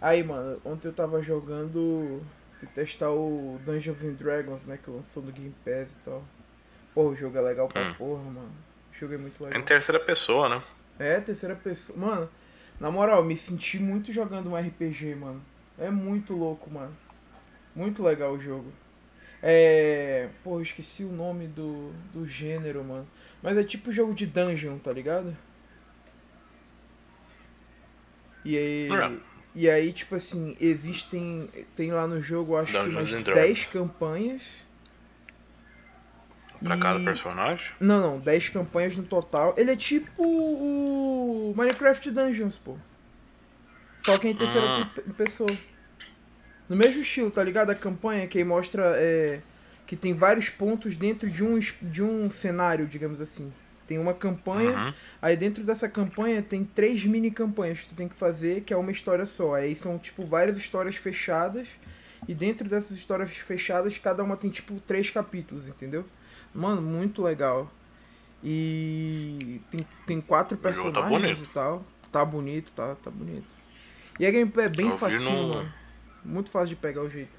Aí, mano, ontem eu tava jogando. Fui testar o Dungeons and Dragons, né? Que lançou no Game Pass e tal. Porra, o jogo é legal pra Hum. porra, mano. O jogo é muito É legal. em terceira pessoa, né? É, terceira pessoa. Mano, na moral, me senti muito jogando um RPG, mano. É muito louco, mano. Muito legal o jogo. É. Eu esqueci o nome do, do gênero, mano. Mas é tipo jogo de dungeon, tá ligado? E aí. É. E aí, tipo assim, existem. Tem lá no jogo, acho Dungeons que umas and Dragons. 10 campanhas. Pra cada E- personagem. Não, não, 10 campanhas no total. Ele é tipo o Minecraft Dungeons, pô. Só que em terceira Ah. pe- pessoa. No mesmo estilo, tá ligado? A campanha que aí mostra é, que tem vários pontos dentro de um, de um cenário, digamos assim. Tem uma campanha, Uhum. aí dentro dessa campanha tem três mini campanhas que tu tem que fazer, que é uma história só. Aí são, tipo, várias histórias fechadas. E dentro dessas histórias fechadas, cada uma tem, tipo, três capítulos, entendeu? Mano, muito legal. E tem, tem quatro tá personagens bonito. e tal. Tá bonito, tá, tá bonito. E a gameplay é bem facinho, no- mano. Muito fácil de pegar o jeito.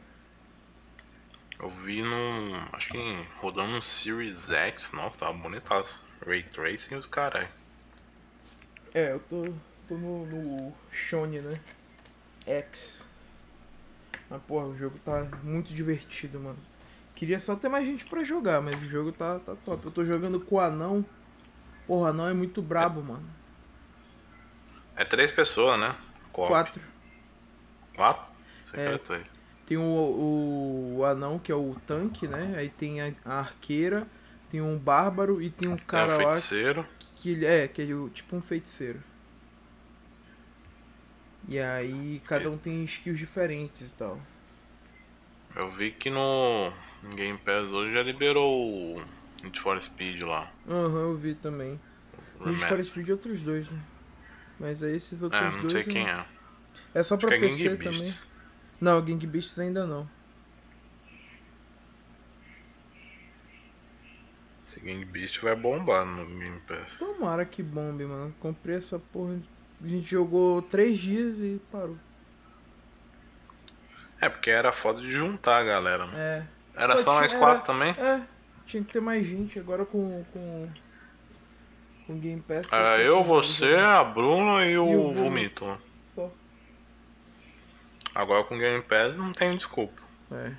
Eu vi no. Acho que rodando no Series X. Nossa, tava bonitaço. Ray Tracing e os carai. É, eu tô, tô no, no Shone, né? X. Mas, porra, o jogo tá muito divertido, mano. Queria só ter mais gente pra jogar, mas o jogo tá, tá top. Eu tô jogando com o anão. Porra, o anão é muito brabo, mano. É três pessoas, né? Quatro. Quatro? Você É. três. Tem o, o, o anão, que é o tanque, né? Aí tem a, a arqueira, tem um bárbaro e tem um cara o lá feiticeiro. que ele é, que é tipo um feiticeiro. E aí cada um tem skills diferentes e tal. Eu vi que no Game Pass hoje já liberou o Need for Speed lá. Aham, eu vi também. o Need for remaster. Speed outros dois, né? Mas aí esses outros É, não dois. sei quem é. É só Acho pra é PC Gang também. Não, Gang Beasts ainda não. Esse Gang Beast vai bombar no Game Pass. Tomara que bombe, mano. Comprei essa porra. A gente jogou três dias e parou. É, porque era foda de juntar a galera, né? É. Era Só só nós tinha- quatro também? É, tinha que ter mais gente. Agora com. com. com Game Pass. Era pode ser eu, você, a Bruna e o, E o Vomito. Vomito. lá. Só. Agora com Game Pass não tem desculpa. É.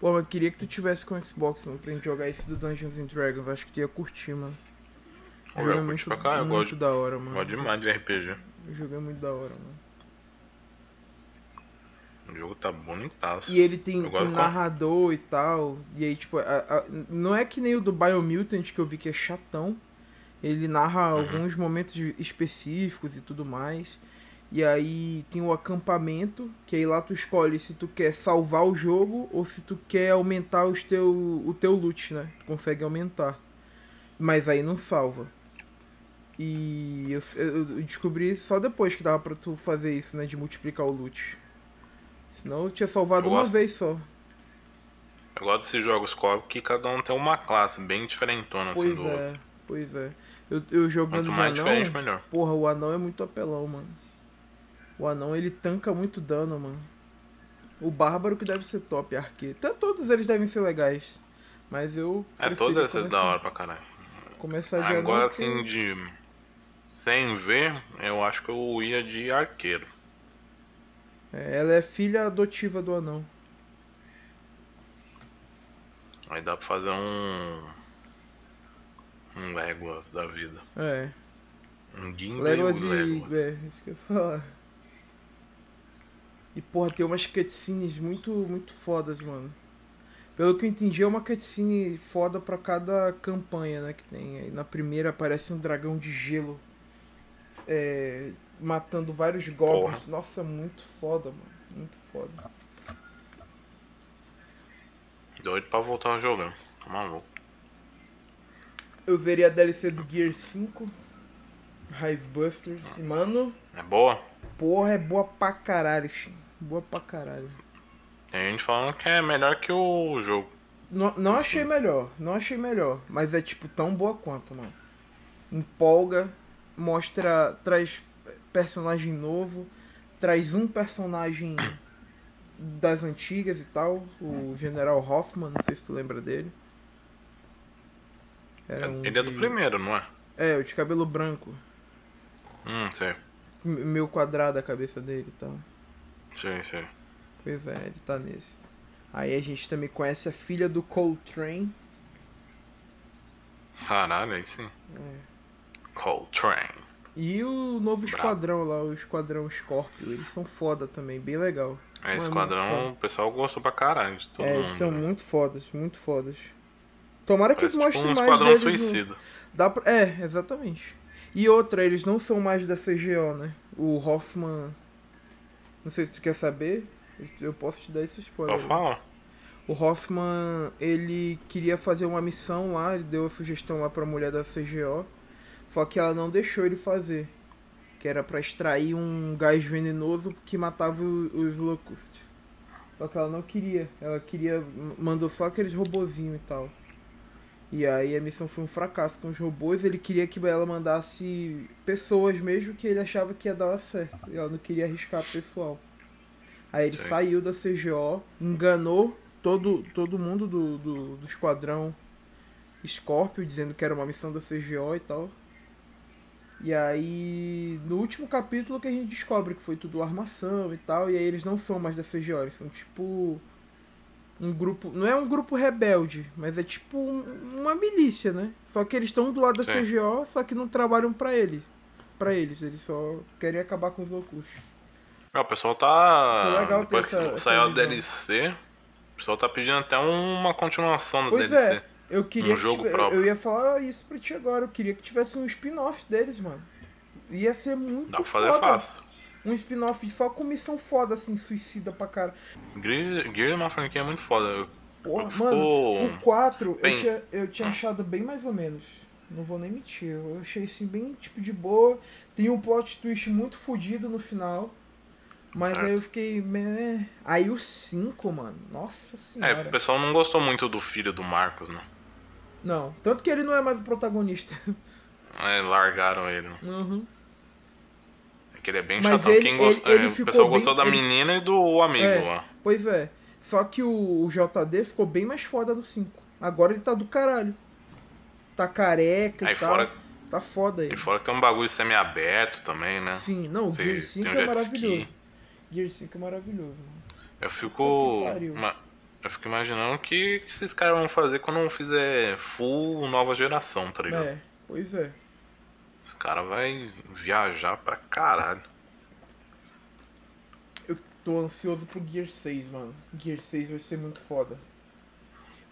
Pô, mas queria que tu tivesse com o Xbox, mano, pra gente jogar esse do Dungeons and Dragons. Acho que tu ia curtir, mano. O Eu jogo é muito, pra cá, eu muito gosto- da hora, mano. Gosto demais de RPG. O jogo é muito da hora, mano. O jogo tá bonitaço. E ele tem, Eu tem narrador e tal. E aí, tipo, a- a- não é que nem o do Biomutant que eu vi que é chatão. Ele narra Uhum. alguns momentos específicos e tudo mais. E aí tem o acampamento, que aí lá tu escolhe se tu quer salvar o jogo ou se tu quer aumentar os teu, o teu loot, né? Tu consegue aumentar. Mas aí não salva. E eu, eu descobri isso só depois que dava pra tu fazer isso, né? De multiplicar o loot. Senão eu tinha salvado Eu uma vez só. Eu gosto desses jogos co que cada um tem uma classe bem diferentona assim Pois do é, outro. pois é. Eu, eu jogando Quanto mais anão, diferente, melhor. porra, o anão é muito apelão, mano. O anão, ele tanca muito dano, mano. O bárbaro que deve ser top, arqueiro. Até todos eles devem ser legais. Mas eu É, todas essas começar, da hora pra caralho. começar de Agora assim, de. Sem ver, eu acho que eu ia de arqueiro. É, ela é filha adotiva do anão. Aí dá pra fazer um. Um Legolas da vida. É. Um Gimli Legolas e Legolas. É, isso que eu ia falar. E, porra, tem umas cutscenes muito, muito fodas, mano. Pelo que eu entendi, é uma cutscene foda pra cada campanha, né, que tem. Aí na primeira aparece um dragão de gelo. é, matando vários goblins. Porra. Nossa, muito foda, mano. Muito foda. Doido pra voltar jogar. Tá maluco. Eu veria a DLC do Gear 5. Hive Busters. E, mano, É boa? porra, é boa pra caralho, Shin. Boa pra caralho. Tem gente falando que é melhor que o jogo. Não, não achei melhor, não achei melhor, mas é tipo tão boa quanto, mano. Empolga, mostra, traz personagem novo, traz um personagem das antigas e tal, o General Hoffman, não sei se tu lembra dele. Era um Ele é do primeiro, não é? É, o de cabelo branco. Hum, sei. Meio quadrado a cabeça dele e tal. Sim, sim. Pois é, ele tá nesse. Aí a gente também conhece a filha do Coltrane. Caralho, aí sim. É. Coltrane. E o novo esquadrão lá, o esquadrão Scorpio, eles são foda também, bem legal. É, Mano, esquadrão, o pessoal gostou pra caralho de todo é, mundo. eles são né? muito fodas, muito fodas. Tomara Parece que mostre tipo um mais esquadrão deles. suicida. No... Dá pra... É, exatamente. E outra, eles não são mais da CGO, né? O Hoffman. Não sei se tu quer saber. Eu posso te dar esse spoiler. Falar. O Hoffman, ele queria fazer uma missão lá, ele deu a sugestão lá pra mulher da CGO. Só que ela não deixou ele fazer. Que era para extrair um gás venenoso que matava os Locust. Só que ela não queria. Ela queria. Mandou só aqueles robozinhos e tal. E aí a missão foi um fracasso com os robôs. Ele queria que ela mandasse pessoas mesmo que ele achava que ia dar certo. E ela não queria arriscar pessoal. Aí ele Sim. saiu da CGO, enganou todo, todo mundo do, do, do esquadrão Scorpio, dizendo que era uma missão da CGO e tal. E aí, no último capítulo que a gente descobre que foi tudo armação e tal, e aí eles não são mais da CGO, eles são tipo um grupo, não é um grupo rebelde, mas é tipo um, uma milícia, né? Só que eles estão do lado da. CGO, só que não trabalham para ele, para eles, eles só querem acabar com os loucos. É, o pessoal tá Foi legal depois ter essa, que saiu a DLC, o pessoal tá pedindo até uma continuação do pois DLC. É. Eu queria um jogo tive... próprio. Eu ia falar isso pra ti agora. Eu queria que tivesse um spin-off deles, mano. Ia ser muito Dá pra fazer foda. fácil. Um spin-off só com missão foda, assim, suicida pra cara. Gear, Gear é uma franquia muito foda. Porra, Ficou mano, o 4 bem- eu tinha, eu tinha achado bem mais ou menos. Não vou nem mentir. Eu achei assim, bem tipo de boa. Tem um plot twist muito fodido no final. Mas aí eu fiquei. meh. Aí o 5, mano. Nossa É, senhora. o pessoal não gostou muito do filho do Marcos, né? Não. Tanto que ele não é mais o protagonista. É, largaram ele. né? Uhum. É que ele é bem Mas chatão. ele- Quem gost... ele- ele é, o ficou pessoal bem- gostou da ele- menina e do amigo É. lá. Pois é. Só que o, o JD ficou bem mais foda no 5. Agora ele tá do caralho. Tá careca Aí e tal. fora, Tá foda ele. e fora que tem um bagulho semi-aberto também, né? Sim, não, o Gear 5 tem um é jet maravilhoso. ski. Gear 5 é maravilhoso. mano. Eu fico. Eu fico imaginando o que que esses caras vão fazer quando não fizer full nova geração, tá ligado? É, pois é. Os caras vão viajar pra caralho. Eu tô ansioso pro Gear 6, mano. Gear 6 vai ser muito foda.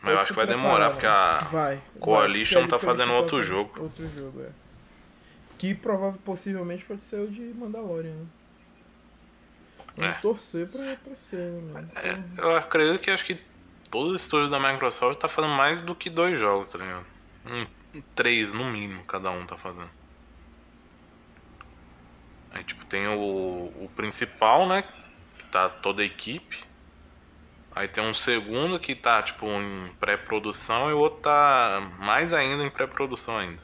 Mas eu acho que vai demorar, porque a. Vai. Coalition vai, tá fazendo outro jogo. Outro jogo, é. Que provável, possivelmente pode ser o de Mandalorian, né? Vamos É. torcer pra, pra ser, né, mano? É, eu acredito que acho que todo o estúdio da Microsoft tá fazendo mais do que dois jogos, tá ligado? Um, três no mínimo cada um tá fazendo. Aí tipo tem o, o principal, né? Que tá toda a equipe. Aí tem um segundo que tá tipo em pré-produção e o outro tá mais ainda em pré-produção ainda.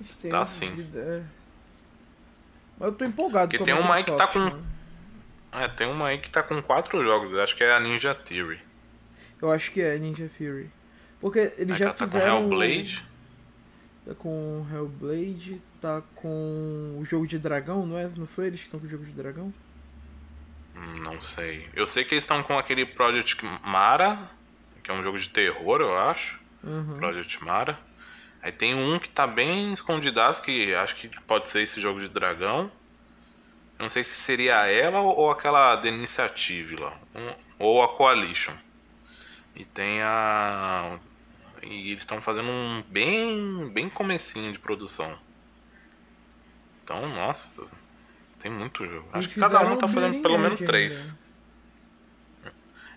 Esteja Tá sim. é. Mas eu tô empolgado Porque com tem uma aí que tá com- mano. É, tem uma aí que tá com quatro jogos, eu acho que é a Ninja Theory. Eu acho que é Ninja Fury. Porque eles já ela tá com fizeram... Hellblade. Tá com Hellblade, tá com o jogo de dragão, não é? Não foi eles que estão com o jogo de dragão? Não sei. Eu sei que eles estão com aquele Project Mara, que é um jogo de terror, eu acho. Uhum. Project Mara. Aí tem um que tá bem escondidaço, que acho que pode ser esse jogo de dragão. Eu não sei se seria ela ou aquela da Initiative lá. Ou a Coalition. E tem a. E eles estão fazendo um bem. bem comecinho de produção. Então, nossa. Tem muito jogo. Acho que cada um tá fazendo pelo menos três.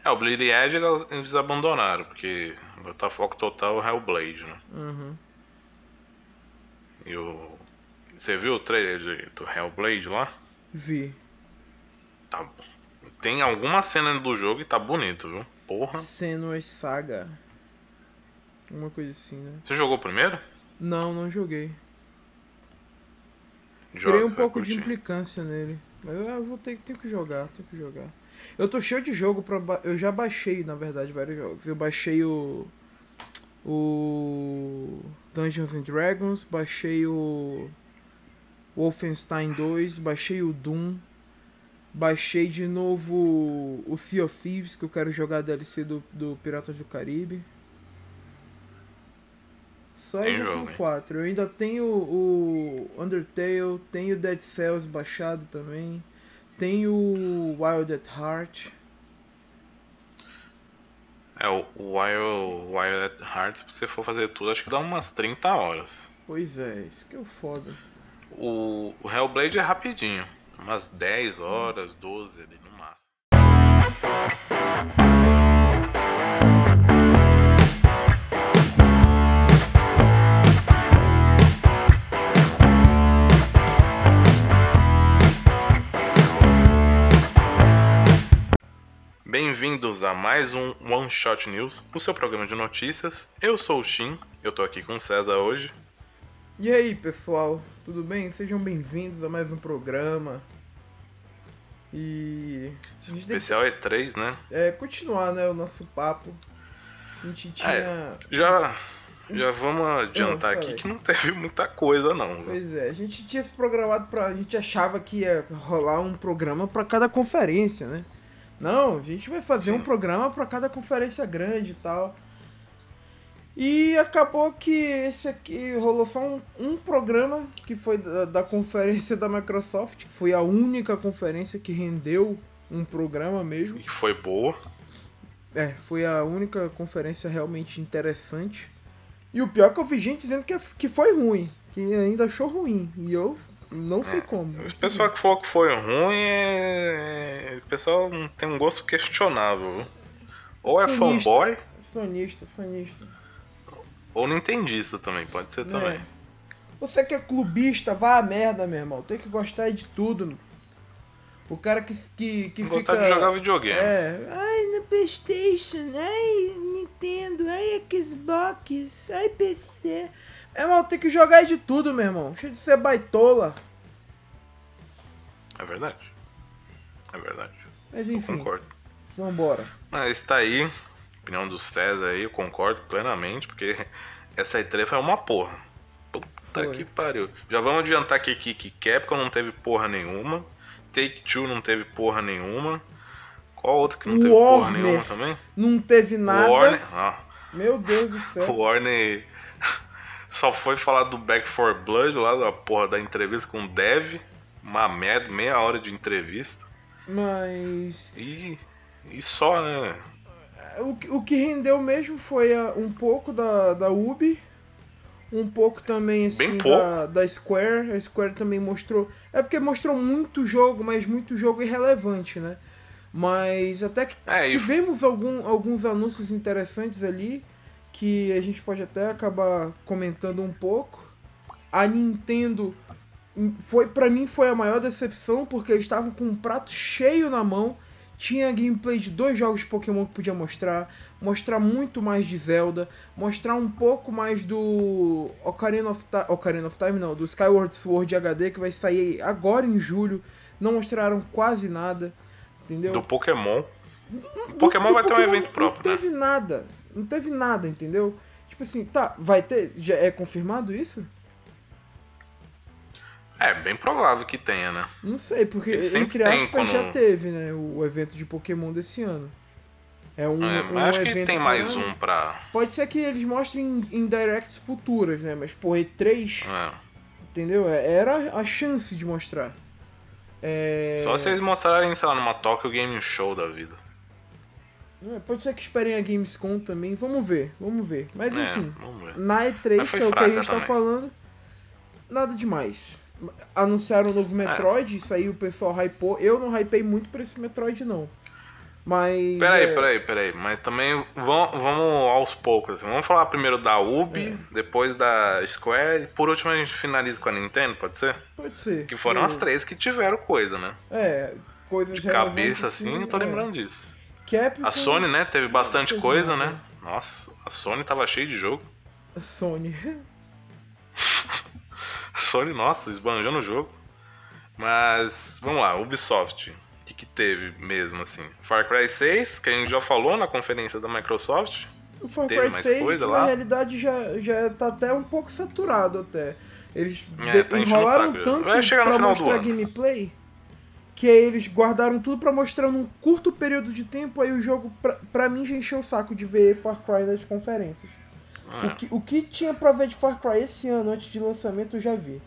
É, o Bleeding Edge eles, abandonaram, porque agora tá foco total Hellblade, né? Uhum. E o. Você viu o trailer do Hellblade lá? Vi. Tá. Tem alguma cena do jogo e tá bonito, viu? Porra. Senua's Saga. Uma coisa assim, né? Você jogou primeiro? Não, não joguei. Criei um pouco de implicância nele. Mas eu vou ter tenho que jogar, tenho que jogar. Eu tô cheio de jogo pra. Eu já baixei, na verdade, vários jogos. Eu baixei o. O. Dungeons and Dragons, baixei o. Wolfenstein 2, baixei o Doom. Baixei de novo o Sea of Thieves, que eu quero jogar a DLC do, do Piratas do Caribe. Só já são quatro. Eu ainda tenho o Undertale, tenho Dead Cells baixado também. Tenho o Wild at Heart. É, o Wild, Wild at Heart, se você for fazer tudo, acho que dá umas 30 horas. Pois é, isso que é o foda. O, o Hellblade é rapidinho. Umas 10 horas, 12 ali no máximo. Bem-vindos a mais um One Shot News, o seu programa de notícias. Eu sou o Shin, eu tô aqui com o César hoje. E aí, pessoal, tudo bem? Sejam bem-vindos a mais um programa. E. Especial que... E3, né? É, continuar, né, o nosso papo. A gente tinha. É, já. Já vamos adiantar aqui que não teve muita coisa, não. Pois é, a gente tinha se programado pra. A gente achava que ia rolar um programa para cada conferência, né? Não, a gente vai fazer Sim. um programa para cada conferência grande e tal. E acabou que esse aqui rolou só um, um programa que foi da, da, conferência da Microsoft, que foi a única conferência que rendeu um programa mesmo. E foi boa. É, foi a única conferência realmente interessante. E o pior é que eu vi gente dizendo que, que foi ruim, que ainda achou ruim. E eu não sei é, como. O pessoal que falou que foi ruim é. O pessoal tem um gosto questionável. Ou é fanboy. Sonista, sonista. Ou nintendista também, pode ser é. também. Você que é clubista, vá a merda, meu irmão. Tem que gostar de tudo. O cara que, que, que fica... Gostar de jogar videogame. É. Ai, no Playstation. Ai, Nintendo. Ai, Xbox. Ai, PC. É, irmão, tem que jogar de tudo, meu irmão. Cheio de ser baitola. É verdade. É verdade. Mas enfim. Eu concordo. Vambora. Mas tá aí. Opinião dos César aí, eu concordo plenamente, porque essa E3 foi uma porra. Puta foi. que pariu. Já vamos adiantar aqui que, que Capcom não teve porra nenhuma. Take Two não teve porra nenhuma. Qual outro que não teve Warner porra nenhuma também? Não teve nada. Warner. Ah. Meu Deus do céu. Warner só foi falar do Back for Blood lá da porra da entrevista com o Dev. Uma merda, meia hora de entrevista. Mas. E. E só, né? O, o que rendeu mesmo foi a, um pouco da, da Ubi. Um pouco também assim da, da Square. A Square também mostrou. É porque mostrou muito jogo, mas muito jogo irrelevante, né? Mas até que é, tivemos algum, alguns anúncios interessantes ali que a gente pode até acabar comentando um pouco. A Nintendo foi para mim foi a maior decepção porque eles estavam com um prato cheio na mão. Tinha gameplay de dois jogos de Pokémon que podia mostrar, mostrar muito mais de Zelda, mostrar um pouco mais do Ocarina of, Ta Ocarina of Time, não, do Skyward Sword HD que vai sair agora em julho. Não mostraram quase nada, entendeu? Do Pokémon. Do, Pokémon do vai Pokémon ter um evento próprio. Não teve né? nada. Não teve nada, entendeu? Tipo assim, tá, vai ter. Já é confirmado isso? É, bem provável que tenha, né? Não sei, porque entre aspas quando... já teve, né? O evento de Pokémon desse ano. É um, é, um acho que tem mais um pra. Pode ser que eles mostrem em, directs futuras, né? Mas, por E3. É. Entendeu? É, era a chance de mostrar. É... Só se eles mostrarem, sei lá, numa Tokyo Game Show da vida. É, pode ser que esperem a Gamescom também. Vamos ver, vamos ver. Mas é, enfim, ver. na E3, que é o que a gente tá também. tá falando, nada demais. Anunciaram o novo é. Metroid, isso aí o pessoal hypou. Eu não hypei muito pra esse Metroid, não. Mas. Peraí, é... peraí, peraí. Mas também vamos, vamos aos poucos. Assim. Vamos falar primeiro da Ubi, é. depois da Square por último a gente finaliza com a Nintendo, pode ser? Pode ser. Que foram as três que tiveram coisa, né? É, coisas De cabeça assim, não tô é. lembrando disso. Capcom... A Sony, né? Teve bastante coisa, né? Nossa, a Sony tava cheia de jogo. A Sony. Sony, nossa, esbanjando o jogo. Mas, vamos lá, Ubisoft. O que, que teve mesmo, assim? Far Cry 6, que a gente já falou na conferência da Microsoft. O Far Cry mais 6, coisa na lá? realidade, já, já tá até um pouco saturado até. Eles É, tá enrolaram tanto Vai chegar no pra final do mostrar ano. gameplay que aí eles guardaram tudo pra mostrar num curto período de tempo. Aí o jogo, pra, pra mim, já encheu o saco de ver Far Cry nas conferências. É. O, que, o que tinha pra ver de Far Cry esse ano antes de lançamento eu já vi.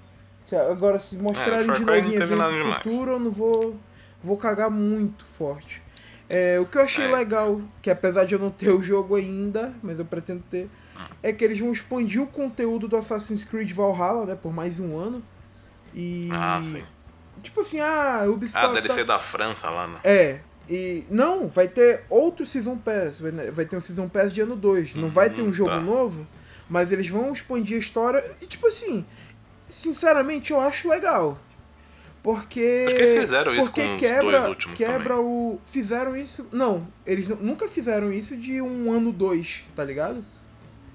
Agora, se mostrarem Far de novo em evento futuro, eu não vou, vou cagar muito forte. É, o que eu achei É. legal, que apesar de eu não ter o jogo ainda, mas eu pretendo ter, Hum. é que eles vão expandir o conteúdo do Assassin's Creed Valhalla, né, por mais um ano. E. Ah, sim. Tipo assim, ah, Ubisoft. Ah, tá- DLC da França lá, né? é, e não, vai ter outro Season Pass, vai, né, ter um Season Pass de ano 2. Não vai ter um Hum, jogo tá. novo, mas eles vão expandir a história. E tipo assim, sinceramente eu acho legal. Porque. Acho que eles fizeram isso porque com os quebra, dois últimos quebra o. Fizeram isso. Não, eles nu- nunca fizeram isso de um ano 2, tá ligado?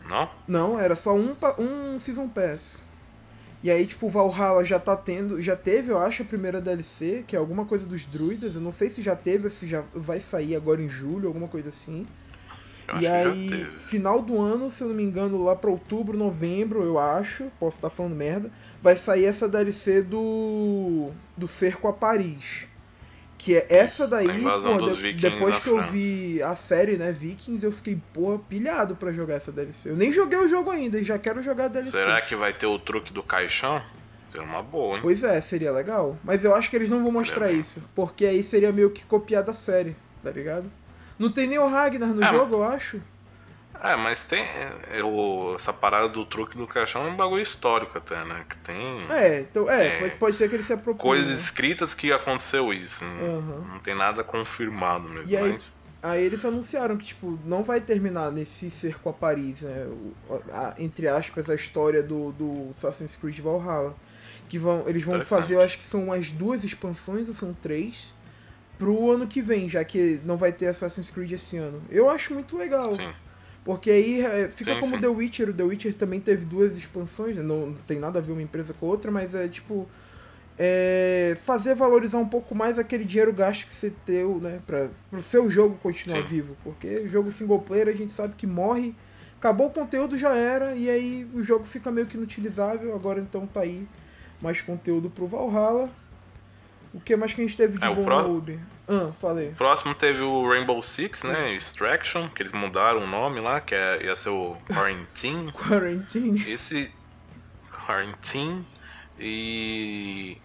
Não? Não, era só um, um Season Pass. E aí, tipo, o Valhalla já tá tendo. Já teve, eu acho, a primeira DLC, que é alguma coisa dos druidas. Eu não sei se já teve ou se já vai sair agora em julho, alguma coisa assim. Eu e aí, final do ano, se eu não me engano, lá pra outubro, novembro, eu acho, posso estar falando merda, vai sair essa DLC do. do Cerco a Paris. Que é essa daí, pô, de- depois que eu França. vi a série, né, Vikings, eu fiquei, porra, pilhado pra jogar essa DLC. Eu nem joguei o jogo ainda e já quero jogar a DLC. Será que vai ter o truque do caixão? Seria uma boa, hein? Pois é, seria legal. Mas eu acho que eles não vão mostrar isso. Porque aí seria meio que copiar da série, tá ligado? Não tem nem o Ragnar no É, jogo, eu acho. É, mas tem. é, o- essa parada do truque do caixão é um bagulho histórico até, né? Que tem É, então, é, É. Pode, pode ser que ele se aproprie. coisas né? escritas que aconteceu isso. né? Aham. Não tem nada confirmado mesmo, E aí- mas. Aí eles anunciaram que, tipo, não vai terminar nesse cerco a Paris, né? O- a- entre aspas, a história do, do Assassin's Creed Valhalla. Que vão, eles vão fazer, eu acho que são umas duas expansões, ou são três, pro ano que vem, já que não vai ter Assassin's Creed esse ano. Eu acho muito legal. Sim. Porque aí é, fica Sim, como sim. The Witcher. O The Witcher também teve duas expansões, né? não, não tem nada a ver uma empresa com a outra, mas é tipo. é, fazer valorizar um pouco mais aquele dinheiro gasto que você deu, né? Pra, pro seu jogo continuar Sim. vivo. Porque jogo single player a gente sabe que morre, acabou o conteúdo, já era, e aí o jogo fica meio que inutilizável. Agora então tá aí mais conteúdo pro Valhalla. O que mais que a gente teve de É, bom pró- na Uber? Ah, falei. Próximo teve o Rainbow Six, né? Extraction, que eles mudaram o nome lá, que é, ia ser o Quarantine. Quarantine. Esse Quarantine e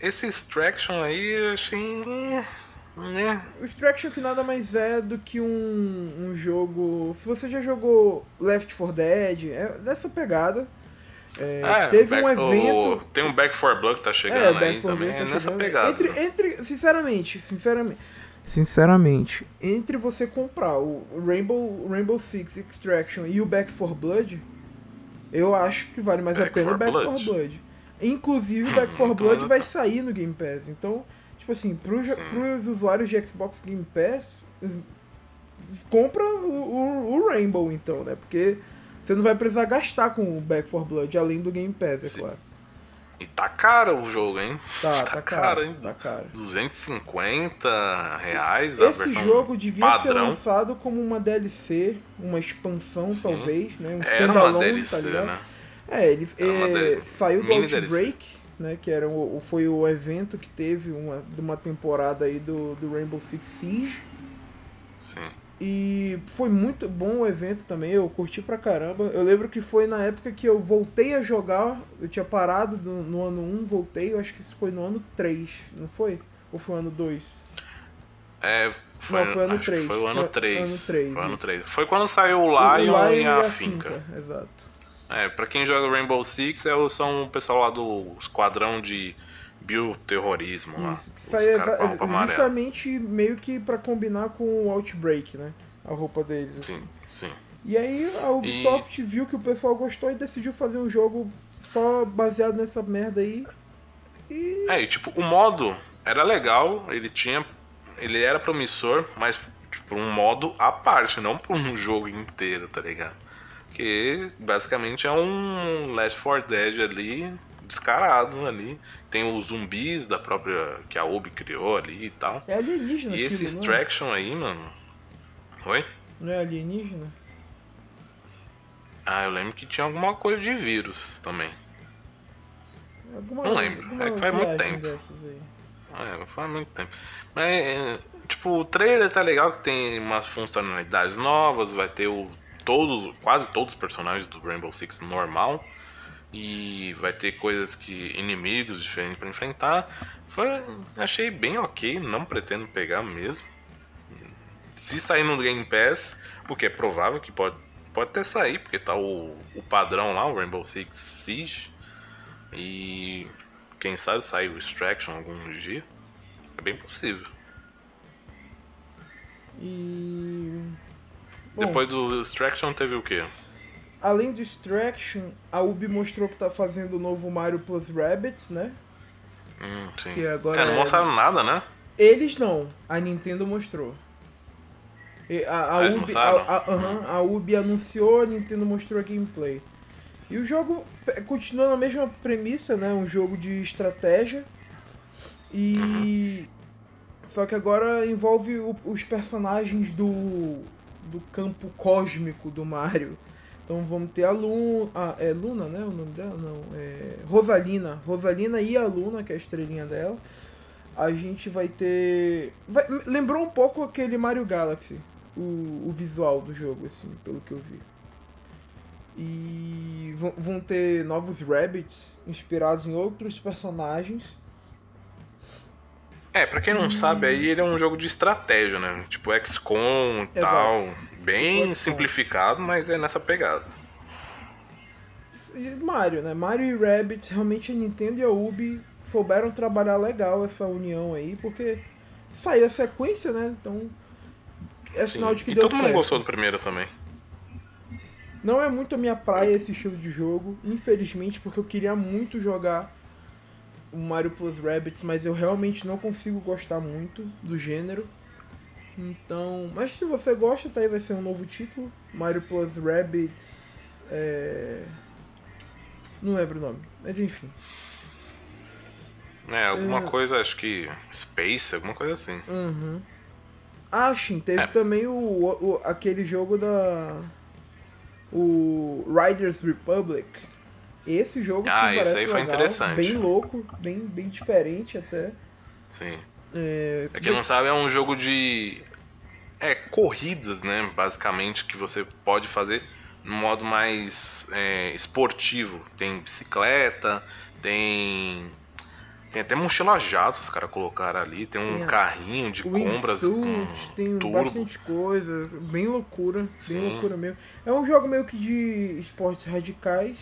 esse Extraction aí eu achei né? O Extraction que nada mais é do que um, um jogo. Se você já jogou Left 4 Dead, é dessa pegada. É, É, teve um Back- evento. o- tem um Back 4 Blood que tá É, chegando Back aí 4 também, Blood tá é nessa chegando. pegada. Entre, né? entre, sinceramente, sinceramente. Sinceramente, entre você comprar o Rainbow, Rainbow Six Extraction e o Back 4 Blood, eu acho que vale mais a Back pena o 4 Back 4 Blood. Blood. Inclusive, o Back 4 Então, Blood vai sair no Game Pass. Então, tipo assim, Sim. pros usuários de Xbox Game Pass, compra o, o, o Rainbow, então, né? Porque você não vai precisar gastar com o Back 4 Blood, além do Game Pass, é Sim. claro. E tá caro o jogo, hein? Tá, Tá tá caro, caro, hein? tá caro. 250 reais a Esse versão jogo devia ser padrão. lançado como uma DLC, uma expansão, Sim. talvez, né? Um standalone, tá ligado? né? É, ele é, saiu do Outbreak, né? Que era o, o- foi o evento que teve uma, de uma temporada aí do, do Rainbow Six Siege. Sim. E foi muito bom o evento também, eu curti pra caramba. Eu lembro que foi na época que eu voltei a jogar, eu tinha parado do- no ano 1, voltei, eu acho que isso foi no ano 3, não foi? Ou foi no ano 2? É, foi, Não, foi ano acho que 3, Foi o ano foi 3. ano 3, Foi ano isso. 3. Foi quando saiu o Lion, e a, Finca. Exato. É, pra quem joga Rainbow Six, é, o- são o pessoal lá do esquadrão de bioterrorismo lá. Isso, que exa- amarela. justamente meio que pra combinar com o Outbreak, né? A roupa deles. assim. Sim, sim. E aí a Ubisoft viu que o pessoal gostou e decidiu fazer um jogo só baseado nessa merda aí. E. É, e tipo, o modo era legal, ele tinha. Ele era promissor, mas tipo, um modo à parte, não por um jogo inteiro, tá ligado? Que basicamente é um Left 4 Dead ali, descarado ali, tem os zumbis da própria. que a Ubi criou ali e tal. É alienígena, E esse aquilo, não é? Extraction aí, mano. Oi? Não é alienígena? Ah, eu lembro que tinha alguma coisa de vírus também. Alguma, Não lembro, é que faz muito tempo. aí. É, faz muito tempo. Mas, é, tipo, o trailer tá legal que tem umas funcionalidades novas, vai ter o todos, quase todos os personagens do Rainbow Six normal. E vai ter coisas que. inimigos diferentes pra enfrentar. Foi, achei bem ok, não pretendo pegar mesmo. Se sair no Game Pass, o que é provável que pode, pode até sair, porque tá o, o padrão lá, o Rainbow Six Siege. E quem sabe sair o Extraction algum dia. É bem possível. E. Bom, Depois do Extraction teve o quê? Além do Extraction, a Ubi mostrou que tá fazendo o novo Mario Plus Rabbids, né? Hum, sim. Que agora é, não é- mostraram nada, né? Eles não, a Nintendo mostrou. A, a, Ubi, a, a- a Ubi anunciou, a Nintendo mostrou a gameplay. E o jogo continua na mesma premissa, né? Um jogo de estratégia. E. Só que agora envolve o- os personagens do, do campo cósmico do Mario. Então vamos ter a Luna. Ah, é Luna, né? O nome dela? Não. É Rosalina. Rosalina e a Luna, que é a estrelinha dela. A gente vai ter. vai- lembrou um pouco aquele Mario Galaxy. O, o visual do jogo, assim, pelo que eu vi. E vão, vão ter novos Rabbits inspirados em outros personagens. É, pra quem não sabe, aí ele é um jogo de estratégia, né? Tipo XCOM e tal. Bem simplificado, mas é nessa pegada. E Mario, né? Mario e Rabbids, realmente a Nintendo e a Ubi souberam trabalhar legal essa união aí, porque saiu a sequência, né? Então é Sim. sinal de que e deu todo mundo gostou do primeiro também. Não é muito a minha praia esse estilo de jogo, infelizmente, porque eu queria muito jogar o Mario Plus Rabbids, mas eu realmente não consigo gostar muito do gênero. Então, mas se você gosta, tá aí vai ser um novo título, Mario Plus Rabbids, é... não lembro o nome, mas enfim. É, alguma É. coisa, acho que Space, alguma coisa assim. Uhum. Ah, sim, teve É. também o, o- aquele jogo da. O Riders Republic. Esse jogo sim, Ah, esse parece aí foi legal, interessante. Bem louco, bem, bem diferente até. Sim. É, Pra quem não sabe, é um jogo de. É, corridas, né? Basicamente, que você pode fazer no modo mais é, esportivo. Tem bicicleta, tem. Tem até mochila jato, os caras colocaram ali. Tem um a- carrinho de compras com Wingsuit, tem turbo. bastante coisa, bem loucura, Sim. bem loucura mesmo. É um jogo meio que de esportes radicais,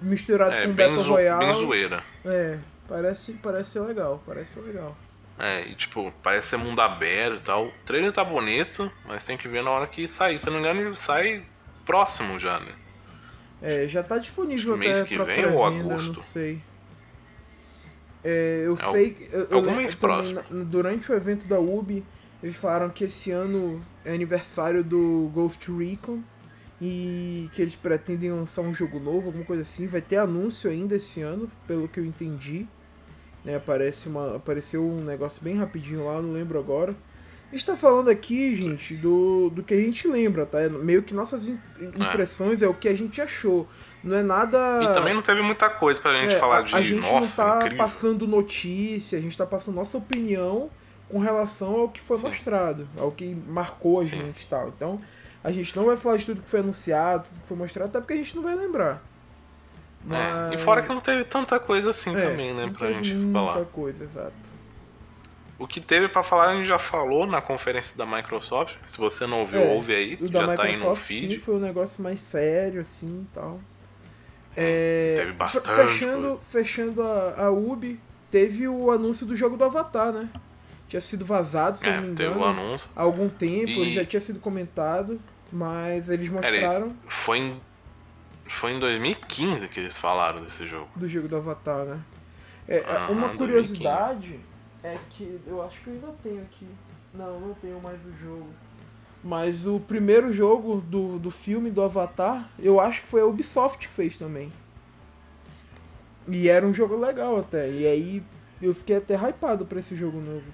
misturado É, com Battle zo Royale. bem zoeira. É, parece, parece ser legal, parece ser legal. É, e tipo, parece ser mundo aberto e tal. O trailer tá bonito, mas tem que ver na hora que sair. Se eu não me engano, ele sai próximo já, né? É, já tá disponível mês até que pra vem ou pré-venda, não agosto? sei. É, eu al- sei que. Eu, eu algum lembro mês próximo. durante o evento da Ubi, eles falaram que esse ano é aniversário do Ghost Recon e que eles pretendem lançar um jogo novo, alguma coisa assim. Vai ter anúncio ainda esse ano, pelo que eu entendi. Né, aparece uma, apareceu um negócio bem rapidinho lá, não lembro agora. A gente tá falando aqui, gente, do, do que a gente lembra, tá? É Meio que nossas im- impressões é. o que a gente achou. Não é nada. E também não teve muita coisa pra gente É, falar a, de a gente nossa, não tá incrível. passando notícia, a gente tá passando nossa opinião com relação ao que foi Sim. mostrado, ao que marcou a Sim. gente e tal. Então, a gente não vai falar de tudo que foi anunciado, tudo que foi mostrado, até porque a gente não vai lembrar. É, E fora que não teve tanta coisa assim É, também, né, não pra teve gente muita falar. coisa, exato. O que teve pra falar a gente já falou na conferência da Microsoft. Se você não ouviu, É, ouve aí, já tá aí no feed. sim, foi um negócio mais sério, assim e tal. Sim, É, teve bastante Fechando, coisa. fechando a, a Ubi, teve o anúncio do jogo do Avatar, né? Tinha sido vazado, se É, não me teve engano. o anúncio. há algum tempo, E- ele já tinha sido comentado, mas eles mostraram Foi em, foi em 2015 que eles falaram desse jogo. do jogo do Avatar, né? É, Aham, uma 2015. curiosidade é que eu acho que eu ainda tenho aqui. Não, não tenho mais o jogo. Mas o primeiro jogo do, do filme do Avatar, eu acho que foi a Ubisoft que fez também. E era um jogo legal até. E aí eu fiquei até hypado pra esse jogo novo.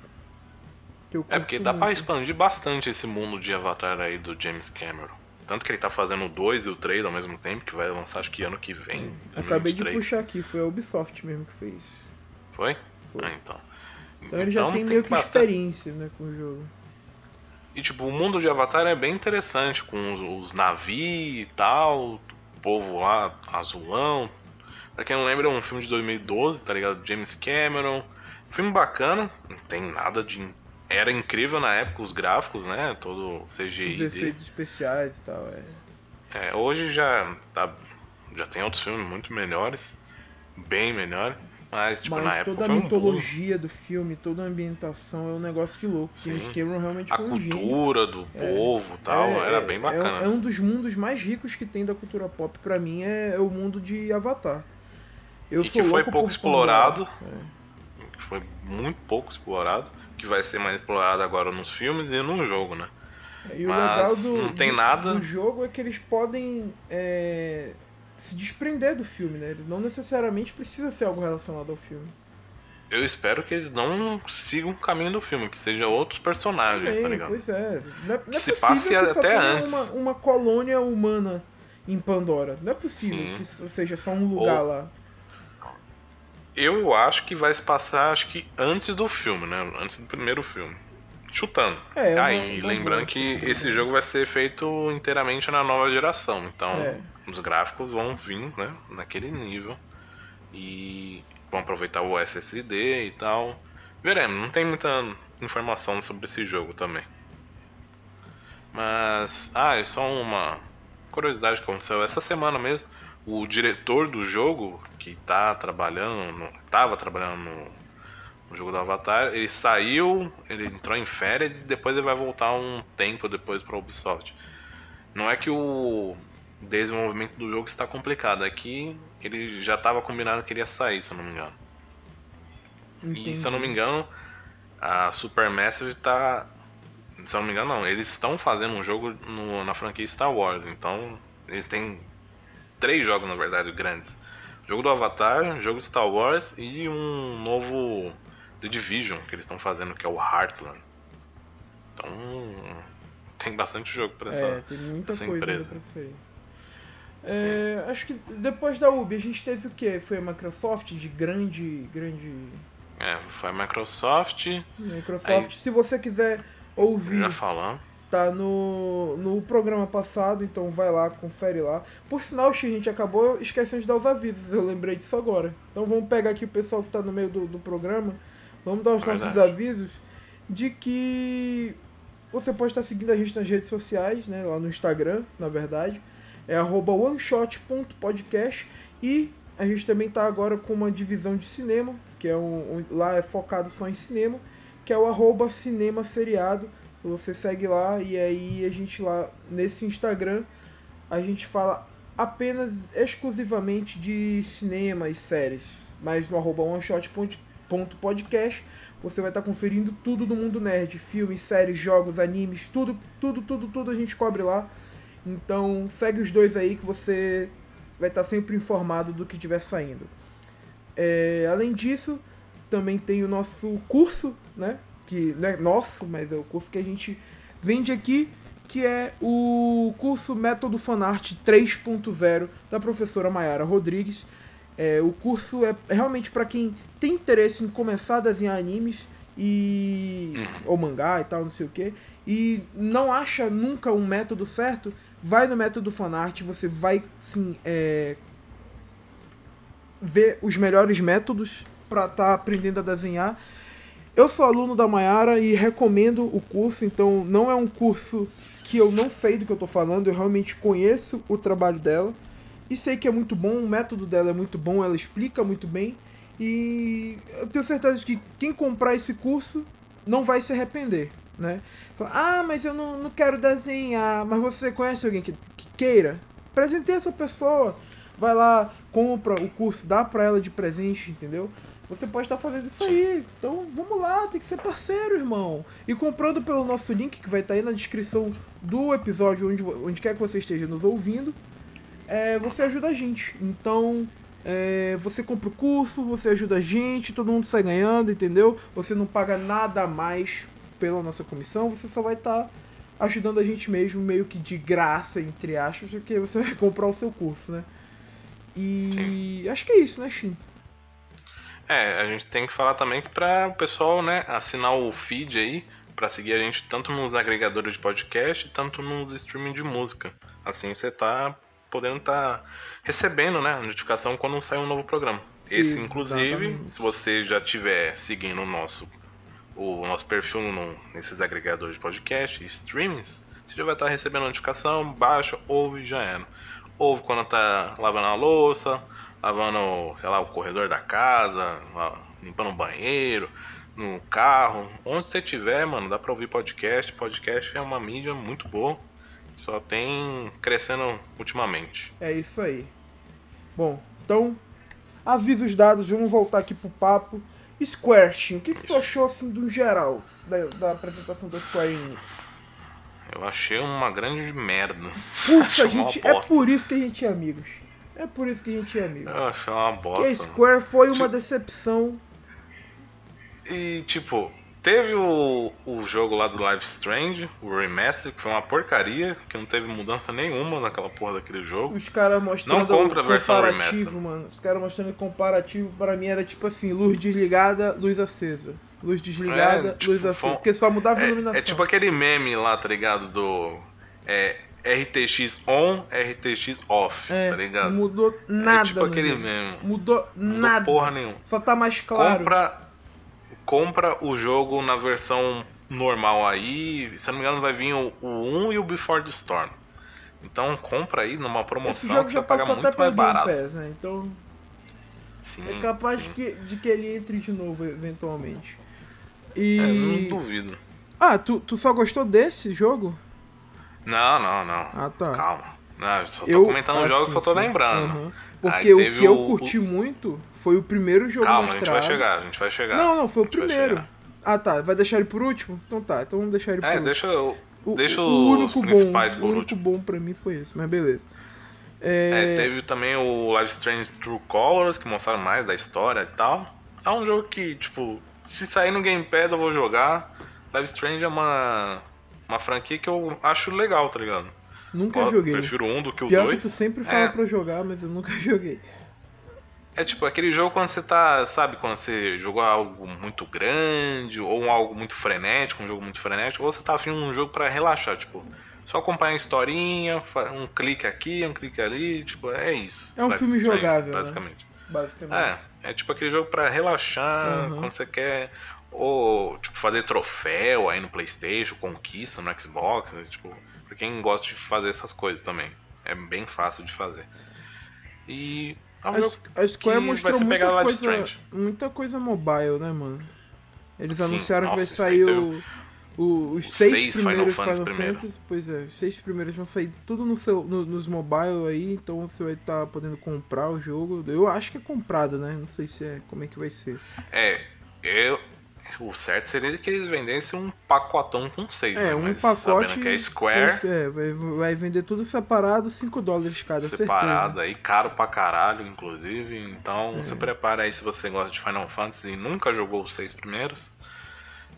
é porque dá muito. pra expandir bastante esse mundo de Avatar aí do James Cameron. Tanto que ele tá fazendo o 2 e o 3 ao mesmo tempo, que vai lançar acho que ano que vem. Acabei de puxar aqui, foi a Ubisoft mesmo que fez. Foi? Foi. Ah, então. Então ele já então, tem, tem meio que bastante... experiência né, com o jogo. E tipo, o mundo de Avatar é bem interessante, com os, os navios e tal, o povo lá azulão. Pra quem não lembra, é um filme de 2012, tá ligado? James Cameron. Um filme bacana, não tem nada de era incrível na época os gráficos, né? Todo CGI. Os efeitos especiais e tal, é. É, hoje já tá, já tem outros filmes muito melhores, bem melhores. Mas, tipo, Mas na época toda a mitologia um... do filme, toda a ambientação é um negócio de louco. Sim. James Cameron realmente a foi um cultura do é, povo tal, é, era bem bacana. É, é, um dos mundos mais ricos que tem da cultura pop, para mim, é, o mundo de Avatar. Eu e sou que foi pouco explorado. É. Que foi muito pouco explorado que vai ser mais explorado agora nos filmes e no jogo, né? E o Mas legal do, não tem do, nada... do jogo é que eles podem é, se desprender do filme, né? Eles não necessariamente precisa ser algo relacionado ao filme. Eu espero que eles não sigam o caminho do filme, que seja outros personagens, Também, tá ligado? Pois é. Não é, não é se passe até antes. Uma, uma colônia humana em Pandora. Não é possível Sim. que seja só um lugar Ou... lá eu acho que vai se passar, acho que antes do filme, né? Antes do primeiro filme. Chutando. É, ah, e lembrando que esse jogo vai ser feito inteiramente na nova geração. Então, é. os gráficos vão vir, né? Naquele nível. E vão aproveitar o SSD e tal. Veremos, não tem muita informação sobre esse jogo também. Mas, ah, é só uma curiosidade que aconteceu essa semana mesmo o diretor do jogo, que tá trabalhando, no, tava trabalhando no, no, jogo do Avatar, ele saiu, ele entrou em férias e depois ele vai voltar um tempo depois para Ubisoft. Não é que o desenvolvimento do jogo está complicado, é que ele já estava combinado que ele ia sair, se eu não me engano. Entendi. E se eu não me engano, a Supermassive está se eu não me engano, não. Eles estão fazendo um jogo no, na franquia Star Wars, então eles têm três jogos, na verdade, grandes. Jogo do Avatar, jogo de Star Wars e um novo The Division que eles estão fazendo, que é o Heartland. Então, tem bastante jogo para essa, é, tem muita essa coisa empresa. É, acho que depois da Ubi a gente teve o que? Foi a Microsoft de grande. grande... É, foi a Microsoft. Microsoft, aí, se você quiser ouvir. Já falando tá no, no programa passado, então vai lá, confere lá. Por sinal, a gente acabou esquecendo de dar os avisos, eu lembrei disso agora. Então vamos pegar aqui o pessoal que tá no meio do, do programa, vamos dar os Verdade. nossos avisos de que você pode estar seguindo a gente nas redes sociais, né, lá no Instagram, na verdade, é arroba oneshot.podcast e a gente também tá agora com uma divisão de cinema, que é um, um lá é focado só em cinema, que é o arroba cinema seriado, você segue lá e aí a gente lá nesse Instagram a gente fala apenas exclusivamente de cinema e séries. Mas no arroba oneshot.podcast você vai estar conferindo tudo do mundo nerd, filmes, séries, jogos, animes, tudo, tudo, tudo, tudo a gente cobre lá. Então segue os dois aí que você vai estar sempre informado do que estiver saindo. É, além disso, também tem o nosso curso, né? Que não é nosso, mas é o curso que a gente vende aqui, que é o curso Método Fanart 3.0 da professora Mayara Rodrigues. É, o curso é realmente para quem tem interesse em começar a desenhar animes e uhum. ou mangá e tal, não sei o que, e não acha nunca um método certo, vai no método fanart, você vai sim é, ver os melhores métodos para estar tá aprendendo a desenhar eu sou aluno da Mayara e recomendo o curso, então não é um curso que eu não sei do que eu estou falando, eu realmente conheço o trabalho dela e sei que é muito bom, o método dela é muito bom, ela explica muito bem e eu tenho certeza de que quem comprar esse curso não vai se arrepender, né? Ah, mas eu não, não quero desenhar, mas você conhece alguém que, que queira? Presenteie essa pessoa, vai lá, compra o curso, dá pra ela de presente, entendeu? Você pode estar fazendo isso aí. Então vamos lá, tem que ser parceiro, irmão. E comprando pelo nosso link, que vai estar aí na descrição do episódio, onde, onde quer que você esteja nos ouvindo, é, você ajuda a gente. Então É, você compra o curso, você ajuda a gente, todo mundo sai ganhando, entendeu? Você não paga nada a mais pela nossa comissão, você só vai estar tá ajudando a gente mesmo, meio que de graça, entre aspas, porque você vai comprar o seu curso, né? E Sim. acho que é isso, né, Shin? É, a gente tem que falar também para o pessoal, né, assinar o feed aí para seguir a gente tanto nos agregadores de podcast, tanto nos streaming de música. Assim você tá podendo estar tá recebendo, né, a notificação quando sai um novo programa. Esse, inclusive, Exatamente. se você já tiver seguindo o nosso o nosso perfil no, nesses agregadores de podcast e streamings, você já vai estar tá recebendo notificação, baixa, ouve e já era. Ouve quando tá lavando a louça, lavando, sei lá, o corredor da casa, limpando o banheiro, no carro, onde você tiver, mano, dá pra ouvir podcast. Podcast é uma mídia muito boa, só tem crescendo ultimamente. É isso aí. Bom, então, avisa os dados, vamos voltar aqui pro papo. Square, o que, que tu achou assim do geral da, da apresentação da Square Enix? Eu achei uma grande merda. Putz, a gente, é por isso que a gente é amigos. É por isso que a gente é amigo. Eu achei uma bosta. Que a Square foi uma tipo... decepção. E, tipo, teve o, o jogo lá do Live Strange, o Remaster, que foi uma porcaria, que não teve mudança nenhuma naquela porra daquele jogo. Os caras mostrando não compra a versão comparativo, remaster. mano. Os caras mostrando comparativo, para mim era tipo assim, luz desligada, luz acesa. Luz desligada, é, tipo, luz acesa. Porque só mudava a é, iluminação. É tipo aquele meme lá, tá ligado? Do. É, RTX on, RTX off, é, tá ligado? Não mudou nada. É tipo aquele mesmo. Mudou, mudou nada. porra nenhuma. Só tá mais claro. Compra, compra o jogo na versão normal aí. Se não me engano, vai vir o, o 1 e o Before the Storm. Então compra aí numa promoção Esse jogo que já passou até pelo Game Pass, né? Então. Sim, é capaz sim. De, que, de que ele entre de novo eventualmente. E... É, não duvido. Ah, tu, tu só gostou desse jogo? Não, não, não. Ah, tá. Calma. Não, só tô eu, comentando um jogo que eu tô lembrando. Uhum. Porque o que eu curti o... muito foi o primeiro jogo Calma, mostrado. a gente vai chegar, a gente vai chegar. Não, não, foi o primeiro. Ah, tá. Vai deixar ele por último? Então tá, então vamos deixar ele por é, último. Deixa, o, deixa o, único os principais bom, por O único bom pra mim foi esse, mas beleza. É... É, teve também o Live Strange True Colors, que mostraram mais da história e tal. É um jogo que, tipo, se sair no Game Pass eu vou jogar. Live Strange é uma uma franquia que eu acho legal, tá ligado? Nunca eu joguei. Prefiro um do que o Pior dois. Que tu sempre fala é... pra jogar, mas eu nunca joguei. É tipo aquele jogo quando você tá, sabe, quando você jogou algo muito grande, ou algo muito frenético, um jogo muito frenético, ou você tá afim de um jogo para relaxar, tipo, só acompanhar a historinha, um clique aqui, um clique ali, tipo, é isso. É um filme jogável, né? basicamente. Né? Basicamente. É, é tipo aquele jogo para relaxar, uhum. quando você quer ou, tipo, fazer troféu aí no Playstation, conquista no Xbox, né? tipo, pra quem gosta de fazer essas coisas também. É bem fácil de fazer. E é um a, a Square mostrou muita coisa, muita coisa mobile, né, mano? Eles Sim, anunciaram nossa, que vai sair o, o, os seis, seis, primeiros Final, Final Fantasy. Pois é, os seis primeiros vão sair tudo no seu, no, nos mobile aí, então você vai estar tá podendo comprar o jogo. Eu acho que é comprado, né? Não sei se é como é que vai ser. É, eu, o certo seria que eles vendessem um pacotão com seis. É, né? um Mas pacote. que é Square. É, vai, vai vender tudo separado, 5 dólares cada, Separado aí, caro pra caralho, inclusive. Então é. se prepara aí se você gosta de Final Fantasy e nunca jogou os seis primeiros.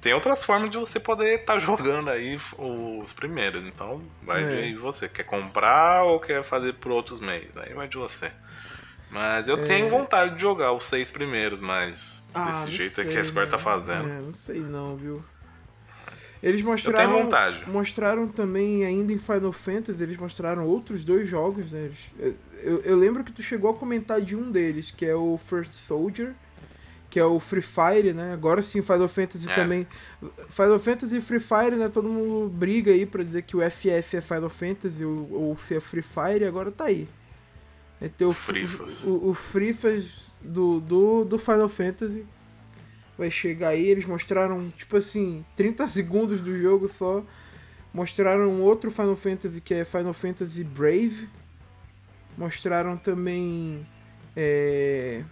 Tem outras formas de você poder estar tá jogando aí os primeiros. Então vai é. de você. Quer comprar ou quer fazer por outros meios? Aí vai de você. Mas eu é... tenho vontade de jogar os seis primeiros, mas ah, desse jeito sei, é que a Square tá fazendo. É, não sei não, viu? Eles mostraram. Eu tenho vontade. Mostraram também, ainda em Final Fantasy, eles mostraram outros dois jogos, né? Eles, eu, eu lembro que tu chegou a comentar de um deles, que é o First Soldier, que é o Free Fire, né? Agora sim, Final Fantasy é. também. Final Fantasy e Free Fire, né? Todo mundo briga aí pra dizer que o FF é Final Fantasy ou, ou se é Free Fire, agora tá aí. É ter o, Frifas. o, o Frifas do, do, do Final Fantasy. Vai chegar aí, eles mostraram, tipo assim, 30 segundos do jogo só. Mostraram outro Final Fantasy que é Final Fantasy Brave. Mostraram também é,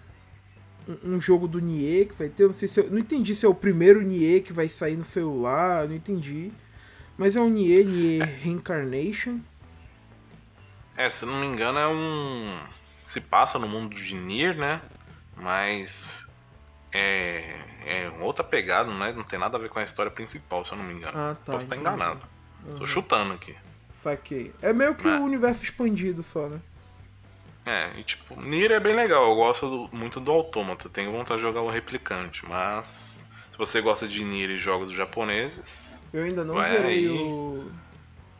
um, jogo do Nier que vai ter. Não sei se eu, não entendi se é o primeiro Nier que vai sair no celular, não entendi. Mas é um Nier, Nier Reincarnation. É, se não me engano, é um. se passa no mundo de Nier, né? Mas é, é outra pegada, né? Não tem nada a ver com a história principal, se eu não me engano. Ah, tá. Posso estar enganado. Uhum. Tô chutando aqui. Saquei. É meio que É. o universo expandido só, né? É, e tipo, Nier é bem legal, eu gosto do- muito do Autômata, tenho vontade de jogar o Replicante, mas se você gosta de Nier e jogos japoneses, Eu ainda não Vai zerei aí. o.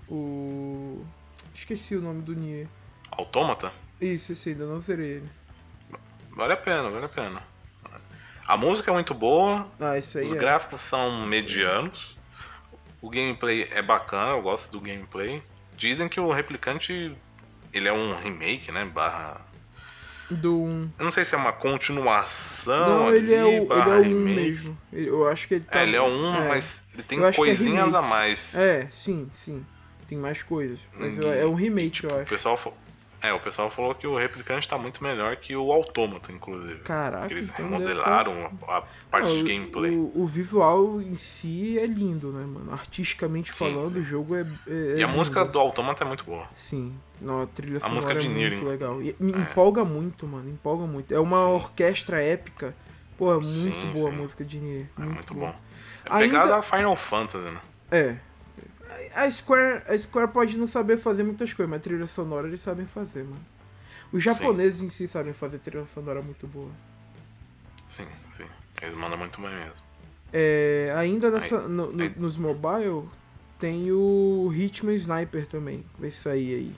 O. Esqueci o nome do Nier. Autômata, Isso, esse ainda não zerei ele. vale a pena, vale a pena. A música é muito boa, Ah, isso aí os é. gráficos são medianos, o gameplay é bacana, eu gosto do gameplay. Dizem que o Replicante, ele é um remake, né, barra... Do 1. Eu não sei se é uma continuação Não, ali, ele é o, ele barra é o 1 remake. mesmo. Ele- Eu acho que ele tá. É, ele é um, é. mas ele tem é coisinhas remake. a mais. É, sim, sim. Tem mais coisas. Mas Hum, é um remake, eu O acho. pessoal, fa- é, o pessoal falou que o Replicante tá muito melhor que o Autômato, inclusive. Caraca, eles então remodelaram a parte Não, de o- gameplay. O, o visual em si é lindo, né, mano? Artisticamente Sim, falando, sim. o jogo é. é- e é a música do Autômato é muito boa. Sim. Não, a trilha sonora música de é muito legal. E, me É. empolga muito, mano. Empolga muito. É uma Sim. orquestra épica. Pô, é muito boa a música de Nier. É muito boa. bom. É Ainda- pegada a Final Fantasy, né? É. A Square, a Square pode não saber fazer muitas coisas, mas trilha sonora eles sabem fazer, mano. Os japoneses em si sabem fazer trilha sonora muito boa. Sim, sim. Eles mandam muito bem mesmo. É, ainda nessa, no- no- aí- nos mobile tem o Hitman Sniper também, vai sair aí.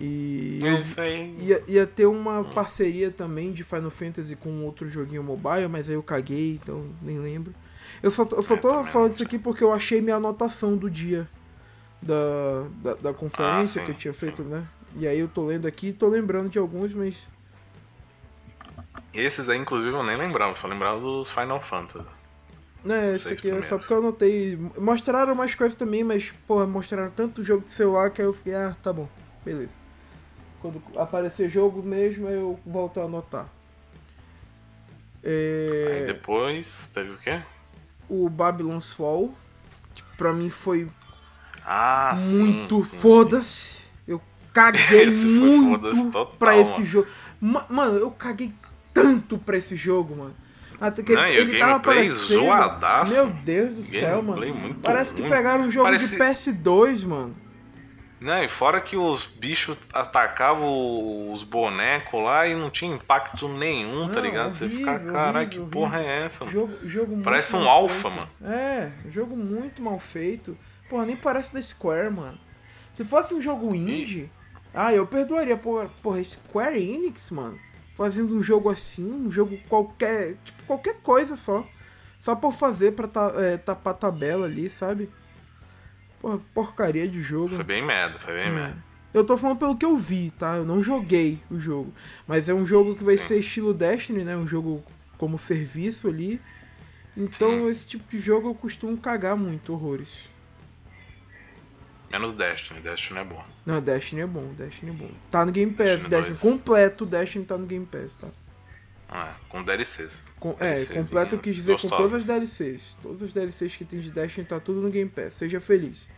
E isso aí. ia, ia ter uma parceria também de Final Fantasy com outro joguinho mobile, mas aí eu caguei, então nem lembro. Eu só, tô- eu só É, tô também falando isso aqui porque eu achei minha anotação do dia da, da, da conferência Ah, que eu sim, tinha sim. feito, né? E aí eu tô lendo aqui e tô lembrando de alguns, mas. Esses aí, inclusive, eu nem lembrava, só lembrava dos Final Fantasy. Né, isso aqui é só primeiros. porque eu anotei. Mostraram mais coisas também, mas, porra, mostraram tanto jogo de celular que aí eu fiquei, ah, tá bom, beleza. Quando aparecer jogo mesmo, eu volto a anotar. É, Aí depois, teve o quê? O Babylon's Fall, que pra mim foi Ah, muito foda-se. Eu caguei Esse muito total, pra esse mano. jogo. Ma- Mano, eu caguei tanto pra esse jogo, mano. Até que Não, ele, tava gameplay aparecendo. zoadaço. Meu Deus do céu, mano. Parece que ruim. pegaram um jogo Parece- de PS2, mano. Não, e fora que os bichos atacavam os bonecos lá e não tinha impacto nenhum, tá Não, ligado? Você horrível, fica, caralho, que horrível, porra é essa? mano?" Jogo, jogo Parece um feito. mano. É, jogo muito mal feito. Porra, nem parece da Square, mano. Se fosse um jogo indie, ah, eu perdoaria. Porra, porra, Square Enix, mano. Fazendo um jogo assim, um jogo qualquer. Tipo, qualquer coisa só. Só por fazer pra ta, é, tapar a tabela ali, sabe? Porra, porcaria de jogo. Foi bem merda, foi bem É. merda. Eu tô falando pelo que eu vi, tá? Eu não joguei o jogo. Mas é um jogo que vai Sim. ser estilo Destiny, né? Um jogo como serviço ali. Então Sim. esse tipo de jogo eu costumo cagar muito, horrores. Menos Destiny, Destiny é bom. Não, Destiny é bom, Destiny é bom. Tá no Game Pass, Destiny Destiny, 2. completo, Destiny tá no Game Pass, tá? Ah, com DLCs. Com- é, DLCs completo eu quis dizer com todas as DLCs. Todas as DLCs que tem de Destiny tá tudo no Game Pass. Seja feliz.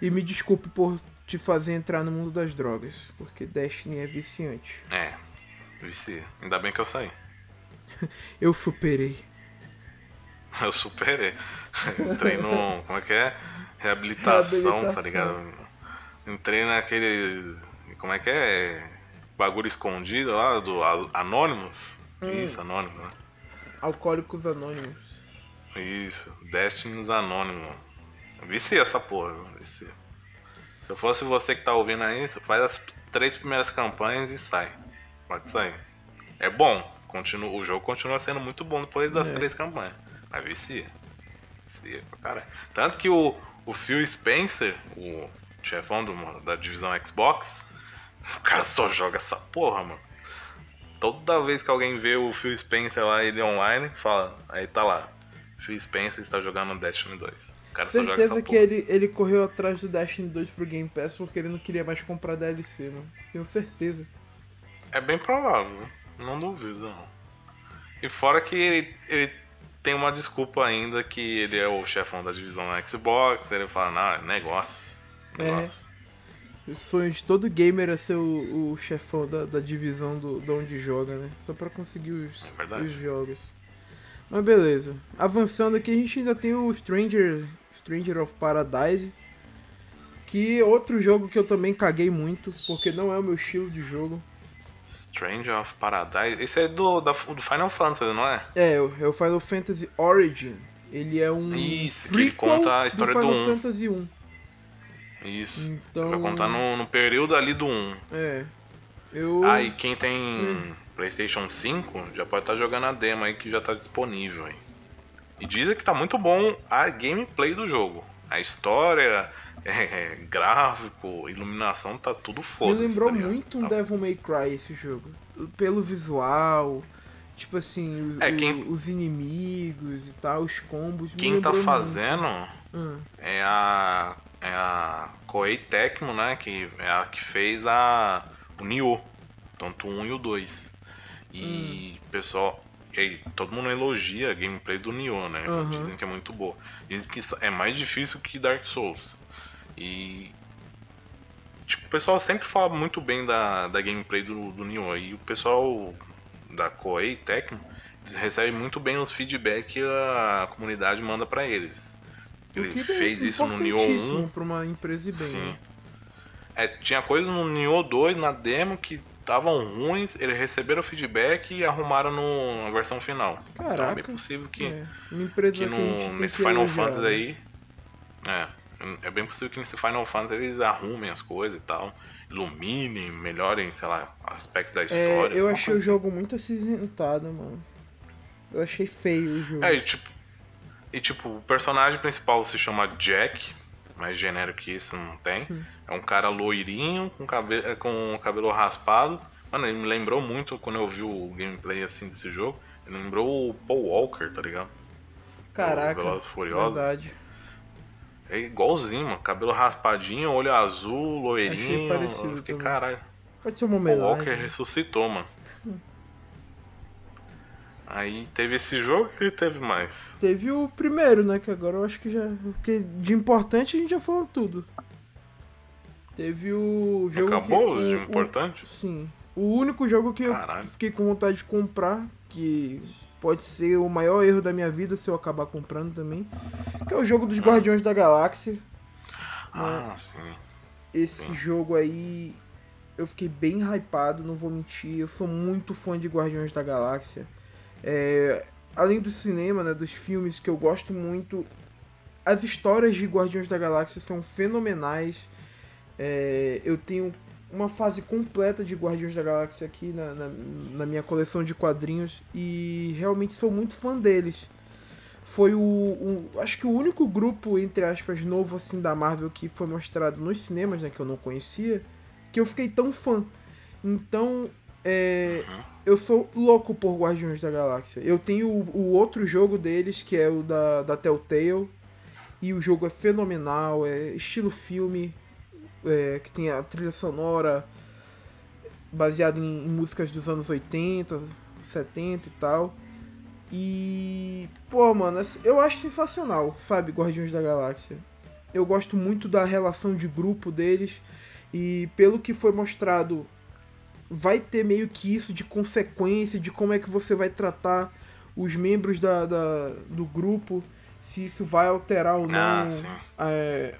E me desculpe por te fazer entrar no mundo das drogas, porque Destiny é viciante. É, vicia. Ainda bem que eu saí. Eu superei. Eu superei. Entrei no. Como é que é? Reabilitação, tá Reabilitação. ligado? Entrei naquele. Como é que é? Bagulho escondido lá do A- Anonymous. Hum. Isso, Anonymous, né? Alcoólicos Anônimos. Isso, Destiny's Anonymous. Vicia essa porra, vicia. Se eu fosse você que tá ouvindo aí, faz as três primeiras campanhas e sai. Pode sair. É bom, continua, o jogo continua sendo muito bom depois das É. três campanhas. Mas vicia. Vicia pra caralho. Tanto que o, o Phil Spencer, o chefão do, da divisão Xbox, o cara só joga essa porra, mano. Toda vez que alguém vê o Phil Spencer lá, ele online, fala, aí tá lá. Phil Spencer está jogando Destiny 2. Cara Certeza que porra. ele, ele correu atrás do Destiny 2 pro Game Pass porque ele não queria mais comprar DLC, mano. Tenho certeza. É bem provável, não duvido não. E fora que ele, ele tem uma desculpa ainda que ele é o chefão da divisão da Xbox, ele fala, não, é negócios. É. negócios. O sonho de todo gamer é ser o, o chefão da, da divisão do, de onde joga, né? Só pra conseguir os, É os jogos. Mas beleza. Avançando aqui, a gente ainda tem o Stranger, Stranger of Paradise. Que é outro jogo que eu também caguei muito, porque não é o meu estilo de jogo. Strange of Paradise. Esse é do, da, do Final Fantasy, não é? É, é o Final Fantasy Origin. Ele é um. Isso, que ele conta a história do do Final 1. Fantasy 1. Isso. Então. Vai contar no, no período ali do 1. É. Eu. Ah, e quem tem Hum. PlayStation 5 já pode estar jogando a demo aí que já tá disponível aí. E dizem que tá muito bom a gameplay do jogo. A história, é, gráfico, iluminação, tá tudo Me foda. lembrou muito um tá. Devil May Cry esse jogo. Pelo visual, tipo assim, É, o- quem- os inimigos e tal, os combos. me Quem tá fazendo muito. Hum, é a. É a Koei Tecmo, né? Que é a que fez a. O Nioh. Tanto o 1 e o 2. E Hum. pessoal. E aí, todo mundo elogia a gameplay do Nioh, né? Aham. Dizem que é muito boa. Dizem que é mais difícil que Dark Souls. E. Tipo, o pessoal sempre fala muito bem da, da gameplay do, do Nioh. E o pessoal da Koei Tecmo eles recebem muito bem os feedback que a comunidade manda pra eles. Ele é fez isso no Nioh importantíssimo 1. pra uma empresa e bem. Sim. né? É, tinha coisas no Nioh 2, na demo, que estavam ruins, eles receberam feedback e arrumaram no, na versão final. Então é Caraca. bem possível que, É, que no, nesse que Final Fantasy né? aí. É, é bem possível que nesse Final Fantasy eles arrumem as coisas e tal. Iluminem, melhorem, sei lá, o aspecto da É, história. eu alguma achei o jogo muito acinzentado, mano. Eu achei feio o jogo. É, e tipo, e tipo, o personagem principal se chama Jack, mais genérico que isso não tem. Hum. É um cara loirinho, com cabelo, com cabelo raspado. Mano, ele me lembrou muito quando eu vi o gameplay assim desse jogo. Ele lembrou o Paul Walker, tá ligado? Caraca. Velozes Furiosos. Verdade. É igualzinho, mano. Cabelo raspadinho, olho azul, loirinho. Achei parecido Eu fiquei, também. caralho. Pode ser uma Paul homenagem. Walker ressuscitou, mano. Aí teve esse jogo e teve mais. Teve o primeiro, né? Que agora eu acho que já. Porque de importante a gente já falou tudo. Teve o jogo. Acabou que, os de o- o- importante? Sim. O único jogo que Caralho. eu fiquei com vontade de comprar, que pode ser o maior erro da minha vida se eu acabar comprando também, que é o jogo dos Guardiões da Galáxia. Ah, sim. Esse jogo aí eu fiquei bem hypado, não vou mentir. Eu sou muito fã de Guardiões da Galáxia. É, além do cinema, né, dos filmes que eu gosto muito, as histórias de Guardiões da Galáxia são fenomenais. É, eu tenho uma fase completa de Guardiões da Galáxia aqui na, na, na minha coleção de quadrinhos e realmente sou muito fã deles. Foi o, o- acho que o único grupo entre aspas novo assim da Marvel que foi mostrado nos cinemas, né, que eu não conhecia, que eu fiquei tão fã. Então, é, Uhum. Eu sou louco por Guardiões da Galáxia. Eu tenho o, o outro jogo deles, que é o da, da Telltale. E o jogo é fenomenal, é estilo filme, é, que tem a trilha sonora baseada em, em músicas dos anos 80, 70 e tal. E, pô, mano, eu acho sensacional, sabe, Guardiões da Galáxia. Eu gosto muito da relação de grupo deles. E pelo que foi mostrado, vai ter meio que isso de consequência, de como é que você vai tratar os membros da, da- do grupo, se isso vai alterar ou não Ah, é,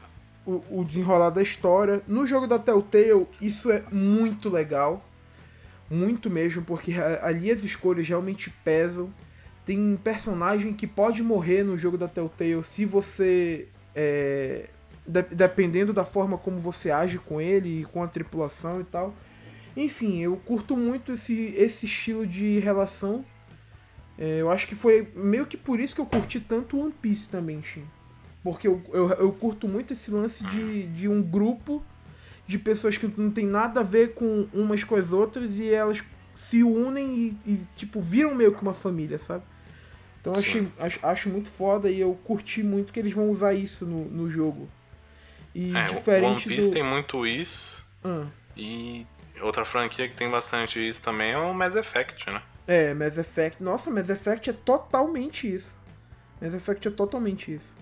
o, o desenrolar da história. No jogo da Telltale, isso é muito legal. Muito mesmo, porque a- ali as escolhas realmente pesam. Tem um personagem que pode morrer no jogo da Telltale se você. é, de- dependendo da forma como você age com ele e com a tripulação e tal. Enfim, eu curto muito esse, esse estilo de relação. É, eu acho que foi meio que por isso que eu curti tanto One Piece também, Shin. Porque eu, eu, eu curto muito esse lance de, de um grupo de pessoas que não tem nada a ver com umas com as outras e elas se unem e, e, tipo, viram meio que uma família, sabe? Então achei, acho, acho muito foda e eu curti muito que eles vão usar isso no, no jogo. E É, o One diferente Piece do. tem muito isso. Ah, E outra franquia que tem bastante isso também é o Mass Effect, né? é, Mass Effect. Nossa, Mass Effect é totalmente isso. Mass Effect é totalmente isso.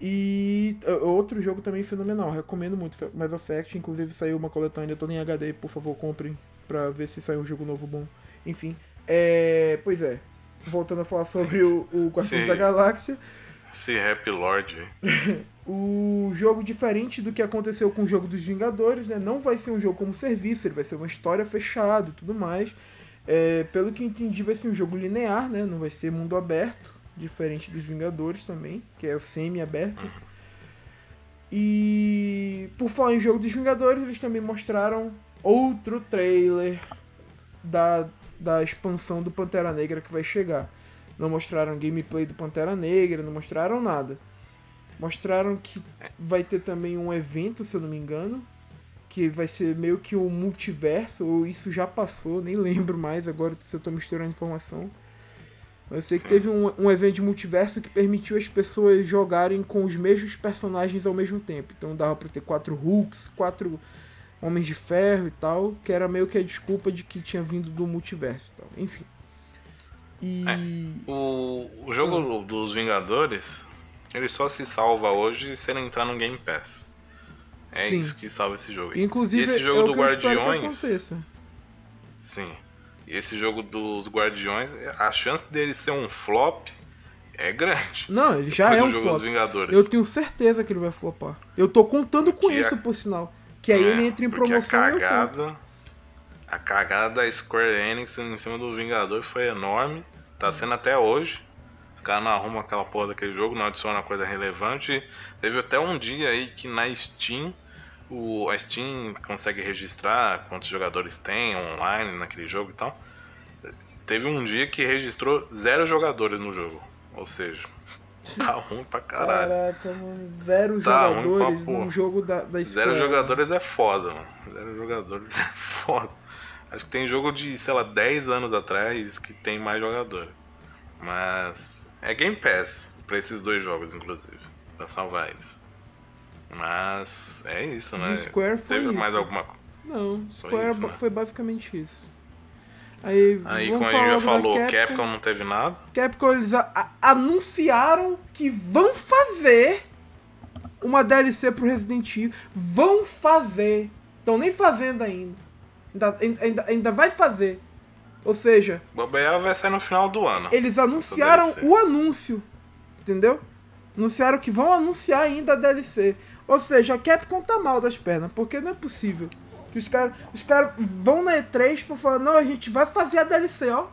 E outro jogo também fenomenal, recomendo muito Mass Effect, inclusive saiu uma coletânea toda em HD, por favor comprem pra ver se sai um jogo novo bom. Enfim, é... pois é, voltando a falar sobre o, o Guardiões da Galáxia. Esse Happy Lord. o jogo diferente do que aconteceu com o jogo dos Vingadores, né? Não vai ser um jogo como serviço, ele vai ser uma história fechada e tudo mais. É, pelo que entendi, vai ser um jogo linear, né? Não vai ser mundo aberto, diferente dos Vingadores também, que é o semi-aberto. E por falar em jogo dos Vingadores, eles também mostraram outro trailer da, da expansão do Pantera Negra que vai chegar. Não mostraram gameplay do Pantera Negra, não mostraram nada. Mostraram que vai ter também um evento, se eu não me engano, que vai ser meio que um multiverso, ou isso já passou, nem lembro mais agora se eu tô misturando informação. Eu sei que teve um, um evento de multiverso que permitiu as pessoas jogarem com os mesmos personagens ao mesmo tempo. Então dava pra ter quatro Hulks, quatro Homens de Ferro e tal, que era meio que a desculpa de que tinha vindo do multiverso e tal. Enfim. E... É, o, o jogo ah. dos Vingadores, ele só se salva hoje se ele entrar no Game Pass. É Sim. isso que salva esse jogo. Inclusive, e esse jogo é do Guardiões. Sim. E esse jogo dos Guardiões, a chance dele ser um flop é grande. Não, ele já é um flop. Eu tenho certeza que ele vai flopar. Eu tô contando com isso, a... por sinal. Que aí é, ele entra em promoção a cagada, a cagada da Square Enix em cima do Vingador foi enorme. Tá sendo até hoje. Os caras não arrumam aquela porra daquele jogo, não adiciona coisa relevante. Teve até um dia aí que na Steam, o, a Steam consegue registrar quantos jogadores tem online naquele jogo e tal. Teve um dia que registrou zero jogadores no jogo. Ou seja, tá ruim pra caralho. Caraca, mano. Zero tá jogadores num jogo da, da Zero jogadores é foda, mano. Zero jogadores é foda. Acho que tem jogo de, sei lá, 10 anos atrás que tem mais jogador. Mas é Game Pass para esses dois jogos, inclusive, para salvar eles. Mas é isso, né? De Square foi Teve isso. mais alguma coisa? Não, Square foi, né? foi basicamente isso. Aí, Aí como a gente já falou, Capcom, Capcom não teve nada. Capcom eles anunciaram que vão fazer uma DLC pro Resident Evil. Vão fazer. Estão nem fazendo ainda. Ainda, ainda, ainda vai fazer. Ou seja. Bobear vai sair no final do ano. Eles anunciaram o anúncio. Entendeu? Anunciaram que vão anunciar ainda a DLC. Ou seja, a Capcom tá mal das pernas, porque não é possível. Que os caras os cara vão na E3 pra falar, não, a gente vai fazer a DLC, ó.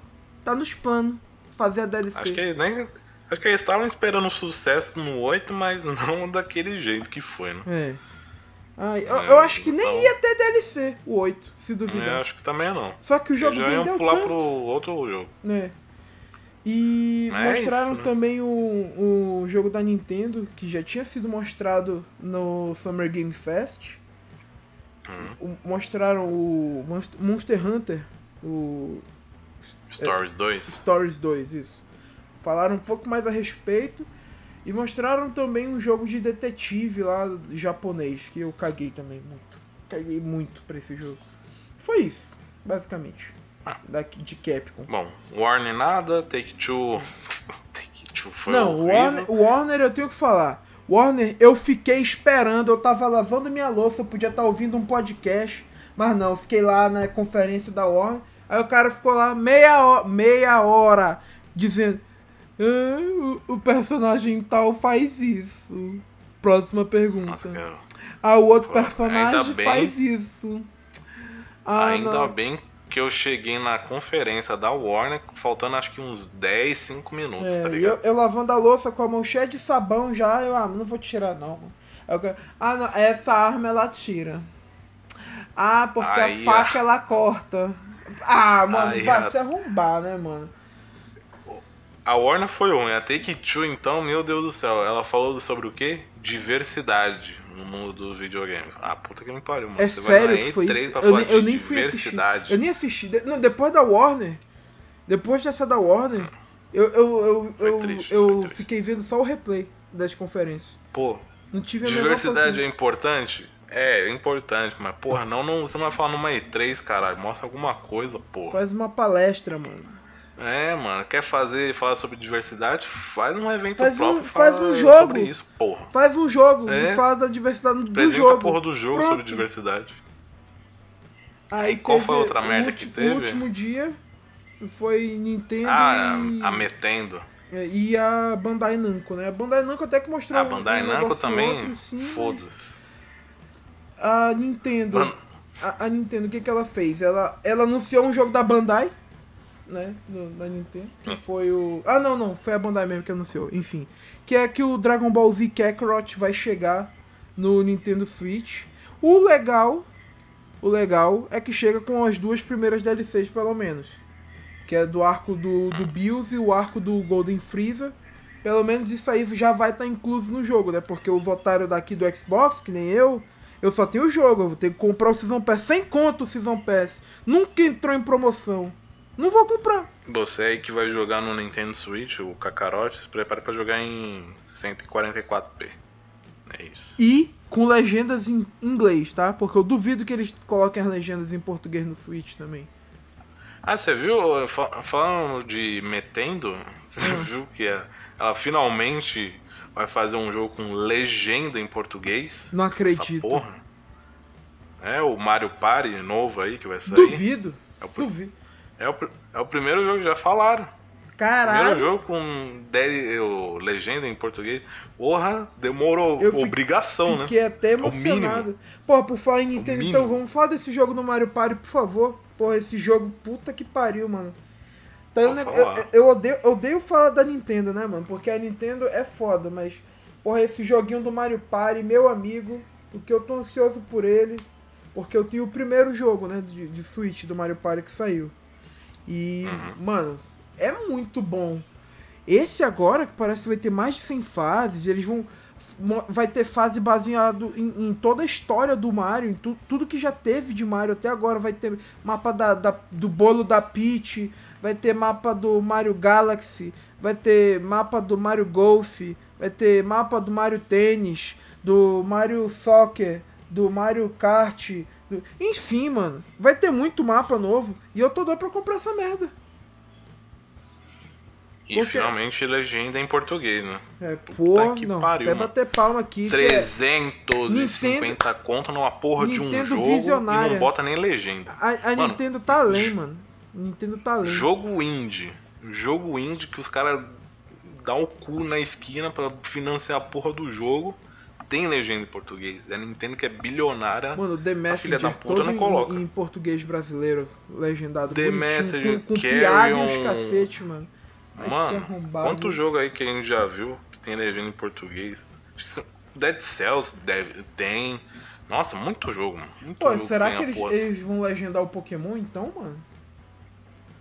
Tá nos planos. Fazer a DLC. Acho que nem. Acho que eles estavam esperando sucesso no 8, mas não daquele jeito que foi, né? É. Ai, eu, eu, acho que nem então... ia ter DLC, o 8, se duvidar. É, acho que também não. Só que o jogo Eles já vendeu pular tanto. pro outro jogo. Né. E é mostraram é isso, né? também o, o jogo da Nintendo, que já tinha sido mostrado no Summer Game Fest. Hum. Mostraram o Monster Hunter, o... Stories é, 2. Stories 2, isso. Falaram um pouco mais a respeito. E mostraram também um jogo de detetive lá japonês, que eu caguei também muito. Caguei muito pra esse jogo. Foi isso, basicamente. Ah. Daqui de Capcom. Bom, Warner nada, Take Two. Take Two foi Não, Warner, Warner eu tenho que falar. Warner, eu fiquei esperando, eu tava lavando minha louça, eu podia estar tá ouvindo um podcast, mas não, eu fiquei lá na conferência da Warner. Aí o cara ficou lá meia hora, meia hora dizendo: ah, o, o, personagem tal faz isso. Próxima pergunta. Nossa, ah, o outro Pô, personagem bem, faz isso. Ah, ainda não. bem que eu cheguei na conferência da Warner faltando acho que uns 10, 5 minutos, é, tá ligado? Eu, eu, lavando a louça com a mão cheia de sabão já, eu, ah, não vou tirar não. Eu, ah, não, essa arma ela tira. Ah, porque Aí, a faca a... ela corta. Ah, mano, Aí, vai a... se arrombar, né, mano? A Warner foi ruim, a Take-Two então, meu Deus do céu, ela falou sobre o quê? Diversidade no mundo dos videogames. Ah, puta que me pariu, mano. É Você sério que foi isso? Eu, eu nem fui assistir. Eu nem assisti. Não, depois da Warner, depois dessa da Warner, eu, eu, eu, eu, triste, eu fiquei vendo só o replay das conferências. Pô, não tive a diversidade é importante? É, é importante, mas porra, não, não, você não vai falar numa E3, caralho. Mostra alguma coisa, porra. Faz uma palestra, mano. É, mano, quer fazer, falar sobre diversidade? Faz um evento Faz um- próprio. faz um jogo. Sobre isso, porra. Faz um jogo É. e fala da diversidade do Apresenta jogo. a porra do jogo Pronto. sobre diversidade. Aí E qual foi a outra merda que teve? O último dia foi Nintendo Ah, e, a Metendo. é, e a Bandai Namco, né? A Bandai Namco até que mostrou A Bandai um Namco também, mas foda-se. A Nintendo, Ban- a, a Nintendo, o que que ela fez? Ela, ela anunciou um jogo da Bandai, né? Do, da Nintendo, que Hum. foi o... Ah, não, não, foi a Bandai mesmo que anunciou, enfim. Que é que o Dragon Ball Z Kakarot vai chegar no Nintendo Switch. O legal, o legal é que chega com as duas primeiras DLCs, pelo menos. Que é do arco do, do Bills e o arco do Golden Freezer. Pelo menos isso aí já vai estar incluso no jogo, né? Porque os otários daqui do Xbox, que nem eu, eu só tenho o jogo. Eu vou ter que comprar o Season Pass sem conta o Season Pass. Nunca entrou em promoção. Não vou comprar. Você aí que vai jogar no Nintendo Switch, o Kakarote, se prepare pra jogar em 144p. É isso. E com legendas em inglês, tá? Porque eu duvido que eles coloquem as legendas em português no Switch também. Ah, você viu, fa- falando de Metendo, você Hum. viu que ela finalmente vai fazer um jogo com legenda em português? Não Essa acredito. porra. É, o Mario Party novo aí que vai sair. Duvido. É o, Duvido. É, o, é o primeiro jogo, já falaram. Primeiro Caralho. jogo com de- o- legenda em português. Porra, demorou. Eu Obrigação, né? Fiquei até mínimo. emocionado. Porra, por falar em Nintendo, mínimo. então vamos falar desse jogo no Mario Party, por favor. Porra, esse jogo, puta que pariu, mano. Tá eu, eu odeio, eu odeio falar da Nintendo, né, mano? Porque a Nintendo é foda, mas, porra, esse joguinho do Mario Party, meu amigo, porque eu tô ansioso por ele. Porque eu tenho o primeiro jogo, né, de, de Switch do Mario Party que saiu. E, Uhum. mano, é muito bom. Esse agora, que parece que vai ter mais de 100 fases, eles vão. Vai ter fase baseado em, em toda a história do Mario, em tu- tudo que já teve de Mario até agora. Vai ter mapa da, da- do bolo da Peach, vai ter mapa do Mario Galaxy, vai ter mapa do Mario Golf, vai ter mapa do Mario Tênis, do Mario Soccer, do Mario Kart. Enfim, mano, vai ter muito mapa novo e eu tô doido pra comprar essa merda. E Porque- finalmente legenda em português, né? É, pô, que não, pariu, até mano. bater palma aqui. que é- 350 conto numa porra de um Nintendo jogo e visionária. não bota nem legenda. a, a Mano, Nintendo tá além, mano. Nintendo tá além. Jogo indie. Jogo indie que os caras dão o cu na esquina pra financiar a porra do jogo. Tem legenda em português. A Nintendo que é bilionária. Mano, The filha da Messenger puta todo não em, coloca. em português brasileiro, legendado, The Messenger, com, com e os Carrion. cacete, mano. Vai ser Mano, quanto jogo aí que a gente já viu que tem legenda em português? Acho que são- Dead Cells deve, tem. Nossa, muito jogo, mano. Muito Pô, jogo será que a eles, eles vão legendar o Pokémon então, mano?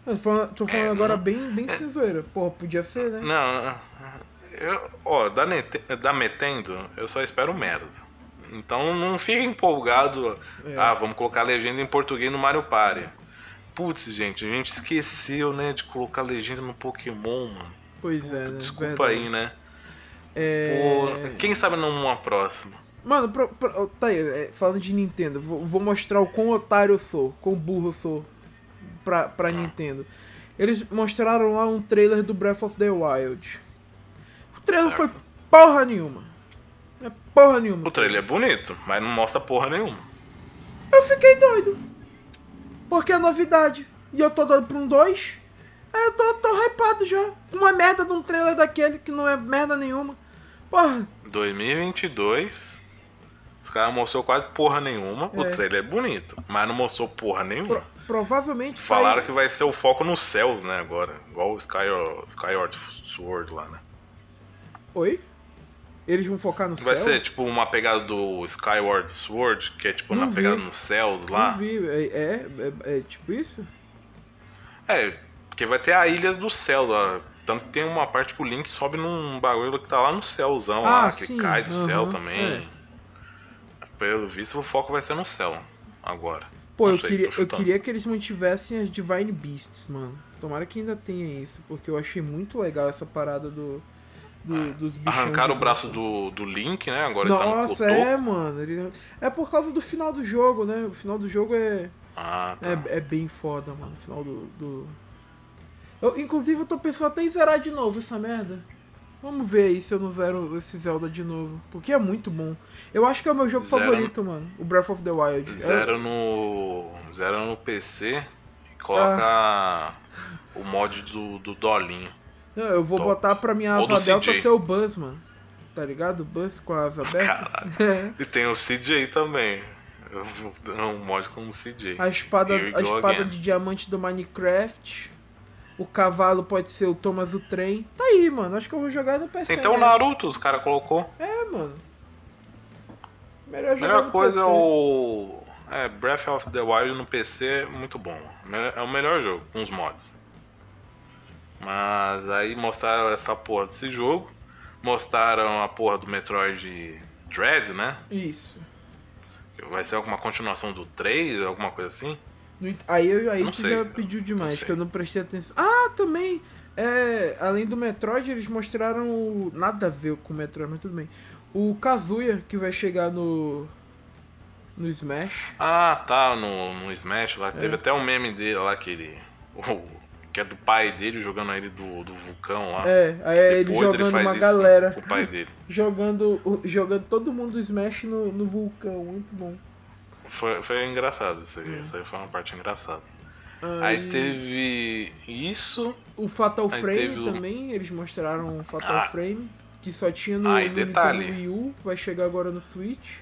Eu tô falando, tô falando É, agora não- bem, bem sem zoeira. Porra, podia ser, né? Não, eu, ó, da, da Metendo, eu só espero merda. Então não fique empolgado. É. Ah, vamos colocar legenda em português no Mario Party. Putz, gente, a gente esqueceu, né, de colocar legenda no Pokémon, mano. Pois é, né? Desculpa Verdade. aí, né? É... Pô, quem sabe numa próxima? Mano, pro- pro- tá aí, é, falando de Nintendo, vou, vou mostrar o quão otário eu sou, quão burro eu sou pra, pra Nintendo. Eles mostraram lá um trailer do Breath of the Wild. O trailer Certo. foi porra nenhuma. É porra nenhuma. O trailer é bonito, mas não mostra porra nenhuma. Eu fiquei doido. Porque é novidade. E eu tô doido pra um 2. Aí eu tô, tô hypado já. Uma merda de um trailer daquele que não é merda nenhuma. Porra, 2022. Os caras mostrou quase porra nenhuma. O É. trailer é bonito, mas não mostrou porra nenhuma. pro- provavelmente Falaram sai- que vai ser o foco nos céus, né, agora. Igual o Skyward, Skyward Sword lá, né? Oi? Eles vão focar no Vai céu? ser tipo uma pegada do Skyward Sword, que é tipo Não na vi. pegada nos céus lá. Não vi. É, é, é- é tipo isso? É, porque vai ter a Ilha do Céu lá. Tanto que tem uma parte que o Link sobe num bagulho que tá lá no céuzão Ah, lá, que sim, cai do aham, céu também. é. Pelo visto, o foco vai ser no céu agora. Pô, eu sei, queria, eu queria que eles mantivessem as Divine Beasts, mano. Tomara que ainda tenha isso, porque eu achei muito legal essa parada do, do- dos bichos. Arrancaram o braço do, do Link, né? Agora ele tá no Nossa, é, mano. ele- É por causa do final do jogo, né? O final do jogo é, Ah, tá. é, é bem foda, mano. O final do. do... Eu, inclusive, eu tô pensando até em zerar de novo essa merda. Vamos ver aí se eu não zero esse Zelda de novo. Porque é muito bom. Eu acho que é o meu jogo Zero favorito, mano. O Breath of the Wild. É- Zero no. Zero no PC e coloca o mod do, do Dolinho. Não, eu vou Top. botar pra minha Ou asa delta ser o Buzz, mano. Tá ligado? Buzz com a asa aberta. Caralho. E tem o CJ também. Eu vou dar um mod com o CJ. A espada, a espada again. de diamante do Minecraft. O cavalo pode ser o Thomas o Trem. Tá aí, mano. Acho que eu vou jogar no PC. Até o mesmo. Naruto, os caras colocou. É, mano. Melhor A jogar melhor coisa é o. É, Breath of the Wild no PC muito bom. É o melhor jogo, com os mods. Mas aí mostraram essa porra desse jogo. Mostraram a porra do Metroid Dread, né? Isso. Vai ser alguma continuação do 3, alguma coisa assim. Aí, eu- aí Não tu sei, já pediu demais, que eu não prestei atenção. Ah, também. É, além do Metroid, eles mostraram o- nada a ver com o Metroid, mas tudo bem. O Kazuya, que vai chegar no. No Smash. Ah, tá, no, no Smash lá. É. Teve até um meme dele lá que ele. o- que é do pai dele jogando ele do, do vulcão lá. É, aí é ele jogando faz uma isso galera. Com o pai dele. Jogando, jogando todo mundo do Smash no, no vulcão, muito bom. Foi, foi engraçado isso É. aí. Isso aí foi uma parte engraçada. Aí teve isso. O Fatal aí Frame o- também, eles mostraram o Fatal Ah. Frame, que só tinha no, Ah, no detalhe. Nintendo Wii U, vai chegar agora no Switch.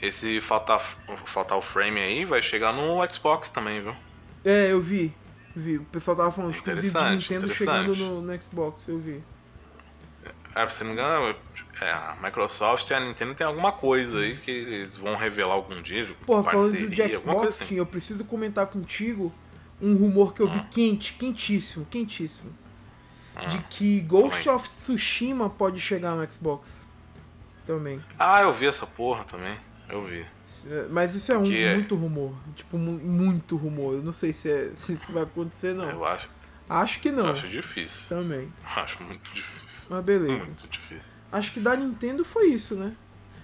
Esse Fatal, Fatal Frame aí vai chegar no Xbox também, viu? É, eu vi. Vi. O pessoal tava falando exclusivo de Nintendo chegando no, no Xbox, eu vi. É, pra você não me engano, é, a Microsoft e a Nintendo tem alguma coisa aí que eles vão revelar algum dia. Porra, falando de Xbox, assim. sim, eu preciso comentar contigo um rumor que eu vi Hum. quente, quentíssimo, quentíssimo. Hum. De que Ghost Calma of Tsushima pode chegar no Xbox. Também. Ah, eu vi essa porra também. Eu vi. É, Mas isso é um, Que é- muito rumor. Tipo, mu- muito rumor. Eu não sei se, é- se isso vai acontecer, não. Eu acho, Acho que não. eu acho difícil. Também. Acho muito difícil. Mas beleza. Muito difícil. Acho que da Nintendo foi isso, né?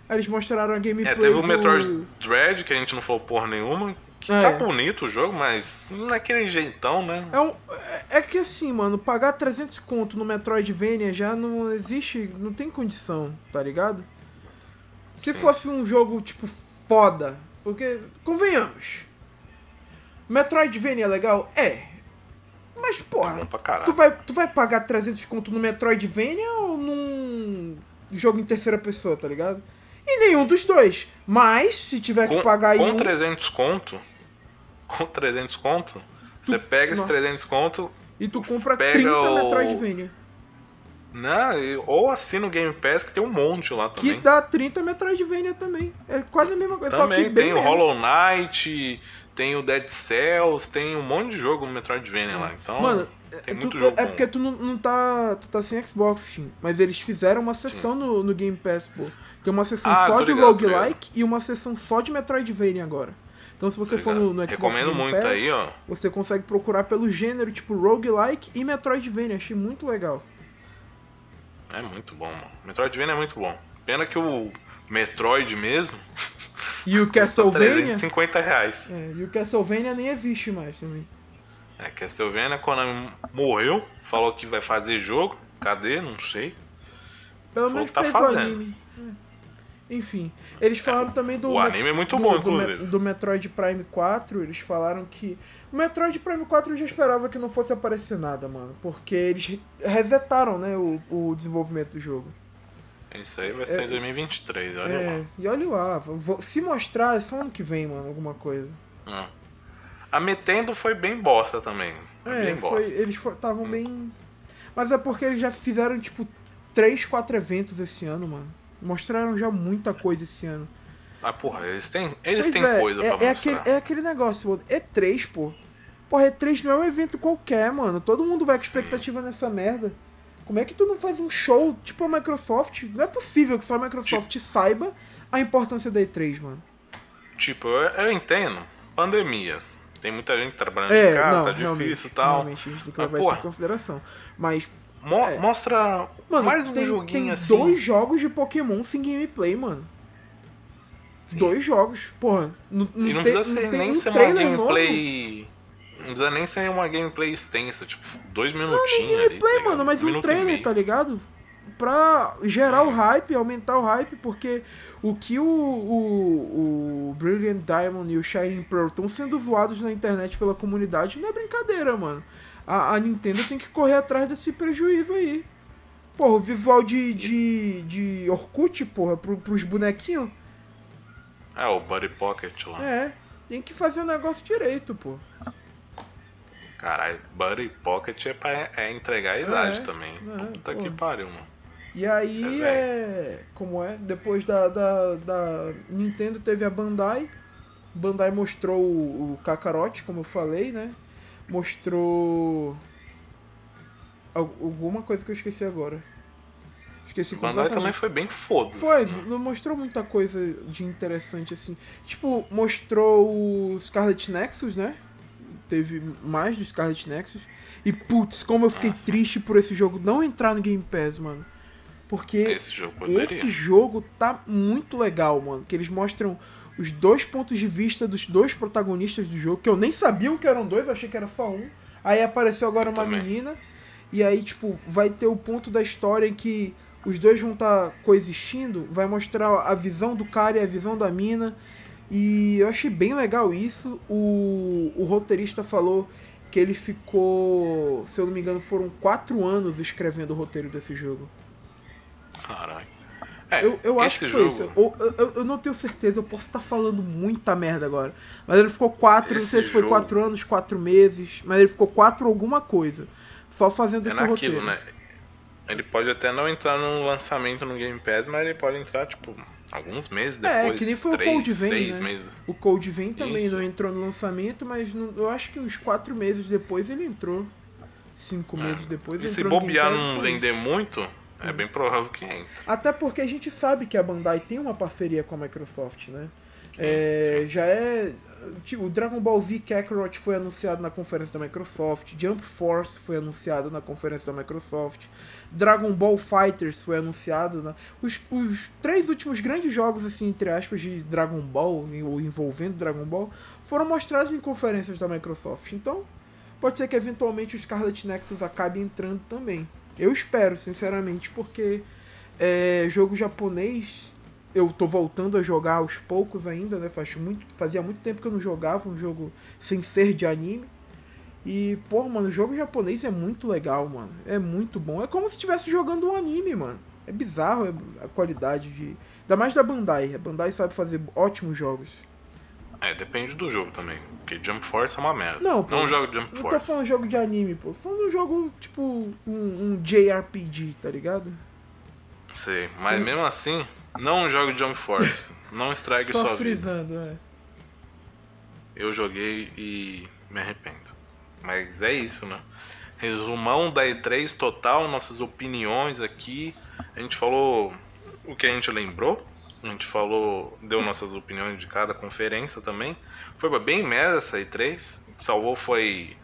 Eles mostraram a gameplay É, teve o do... Metroid Dread, que a gente não falou porra nenhuma. Que É. tá bonito o jogo, mas naquele jeitão, né? É, um, é- é que assim, mano, pagar 300 conto no Metroidvania já não existe, não tem condição, tá ligado? Se Sim. fosse um jogo, tipo, foda, porque, convenhamos, Metroidvania é legal? É. Mas, É porra, pra tu vai, tu vai pagar 300 conto no Metroidvania ou num jogo em terceira pessoa, tá ligado? E nenhum dos dois. Mas, se tiver que Com, pagar em com um... 300 conto, com 300 conto, você pega esse Nossa. 300 conto, E tu compra pega 30 o- Metroidvania. Né? Ou assina o Game Pass, que tem um monte lá Que também. dá 30 Metroidvania também. É quase a mesma coisa, só que Também tem o. Hollow Knight, tem o Dead Cells, tem um monte de jogo no Metroidvania lá. Então, Mano, tem é, muito jogo é bom. porque tu não, não tá. Tu tá sem Xbox, Steam. Mas eles fizeram uma sessão no, no Game Pass, pô. Tem uma sessão Ah, só de ligado, roguelike e uma sessão só de Metroidvania agora. Então se você for no, no Xbox Recomendo Game muito Pass, aí, ó. você consegue procurar pelo gênero tipo roguelike e Metroidvania. Achei muito legal. É muito bom, mano. Metroidvania é muito bom. Pena que o Metroid mesmo E o Castlevania. 350 reais. É, e o Castlevania nem existe mais também. É, Castlevania, Konami morreu, falou que vai fazer jogo. Cadê? Não sei. Pelo menos tá fez o fazendo. anime. É. Enfim, eles falaram também do. o anime é muito do, bom, do, inclusive. do Metroid Prime 4. Eles falaram que. O Metroid Prime 4 eu já esperava que não fosse aparecer nada, mano. Porque eles re- resetaram, né, o, o desenvolvimento do jogo. Isso aí vai ser em 2023, olha É, e olha lá, vou- se mostrar é só ano que vem, mano, alguma coisa. lá. É. A Metendo foi bem bosta também. É, bem foi, bosta. Hum. eles estavam bem. Mas é porque eles já fizeram, tipo, 3, 4 eventos esse ano, mano. Mostraram já muita coisa esse ano. Ah, porra, eles têm, eles Pois têm é, coisa é, pra é mostrar. aquele, é aquele negócio, mano. E3, pô. Porra, E3 não é um evento qualquer, mano. Todo mundo vai com expectativa nessa merda. Como é que tu não faz um show tipo a Microsoft? Não é possível que só a Microsoft saiba a importância da E3, mano. Tipo, eu, eu entendo. Pandemia. Tem muita gente trabalhando É, de casa, não, tá difícil e tal. realmente a gente tem que Mas, levar isso em consideração. Mas, Mo- É. Mostra mano, mais um tem, joguinho tem assim. dois jogos de Pokémon sem gameplay, mano. Sim. Dois jogos, porra. Não, E não tem- precisa ser, tem nem um ser uma trailer novo. gameplay. Não precisa nem ser uma gameplay extensa, tipo, dois minutinhos não, gameplay, ali, tá mano, mas um, um trailer, tá ligado? Pra gerar o hype, aumentar o hype, porque o que o, o, o Brilliant Diamond e o Shining Pearl estão sendo zoados na internet pela comunidade não é brincadeira, mano. A, a Nintendo tem que correr atrás desse prejuízo aí. Porra, o visual de, de, de Orkut, porra, pro, pros bonequinhos. É, o Buddy Pocket lá. É, tem que fazer o negócio direito, pô. Caralho, Buddy Pocket é pra é entregar a idade é, também. É, Puta pô. que pariu, mano. E aí é, é. Como é? Depois da, da, da Nintendo teve a Bandai. Bandai mostrou o, o Kakarot, como eu falei, né? Mostrou Alguma coisa que eu esqueci agora. Esqueci completamente. também foi bem foda. Foi, né? não mostrou muita coisa de interessante assim. Tipo, mostrou o Scarlet Nexus, né? Teve mais do Scarlet Nexus. E putz, como eu fiquei Nossa. triste por esse jogo não entrar no Game Pass, mano. Porque esse jogo, esse jogo tá muito legal, mano. Que eles mostram os dois pontos de vista dos dois protagonistas do jogo, que eu nem sabia que eram dois, eu achei que era só um. Aí apareceu agora eu uma também. menina. E aí, tipo, vai ter o ponto da história em que os dois vão estar tá coexistindo, vai mostrar a visão do cara e a visão da mina. E eu achei bem legal isso. O, o roteirista falou que ele ficou, se eu não me engano, foram quatro anos escrevendo o roteiro desse jogo. Caralho. É, eu, eu acho que foi jogo... isso. Eu, eu, eu, não tenho certeza, eu posso estar falando muita merda agora. Mas ele ficou quatro, esse não sei se foi quatro anos, quatro meses, mas ele ficou quatro alguma coisa. Só fazendo é esse naquilo, roteiro. Né? Ele pode até não entrar no lançamento no Game Pass, mas ele pode entrar, tipo, alguns meses depois. É, que nem foi três, o Cold Vein, né? meses. O Cold Vein também Isso. não entrou no lançamento, mas não, eu acho que uns quatro meses depois ele entrou. Cinco é. meses depois E se bobear não vender muito, é bem provável que entre. Até porque a gente sabe que a Bandai tem uma parceria com a Microsoft, né? Sim, é, sim. Já é Tipo, o Dragon Ball Z Kakarot foi anunciado na conferência da Microsoft, Jump Force foi anunciado na conferência da Microsoft, Dragon Ball Fighters foi anunciado. Na... Os, os três últimos grandes jogos, assim, entre aspas, de Dragon Ball, ou envolvendo Dragon Ball, foram mostrados em conferências da Microsoft. Então, pode ser que eventualmente o Scarlet Nexus acabe entrando também. Eu espero, sinceramente, porque é, jogo japonês eu tô voltando a jogar aos poucos ainda, né? Faz muito, fazia muito tempo que eu não jogava um jogo sem ser de anime. E, pô, mano, jogo japonês é muito legal, mano. É muito bom. É como se estivesse jogando um anime, mano. É bizarro a qualidade de. Ainda mais da Bandai. A Bandai sabe fazer ótimos jogos. É, depende do jogo também. Porque Jump Force é uma merda. Não, pô, não jogo Jump Force. Não tô falando jogo de anime, pô. Tô falando um jogo, tipo, um, um JRPG, tá ligado? Sei, mas Sim. mesmo assim, não jogue Jump Force. Não estrague Só sua frisando, vida. É. Eu joguei e me arrependo. Mas é isso, né? Resumão da E3 total, nossas opiniões aqui. A gente falou o que a gente lembrou. A gente falou, deu nossas opiniões de cada conferência também. Foi bem merda essa E3. Salvou foi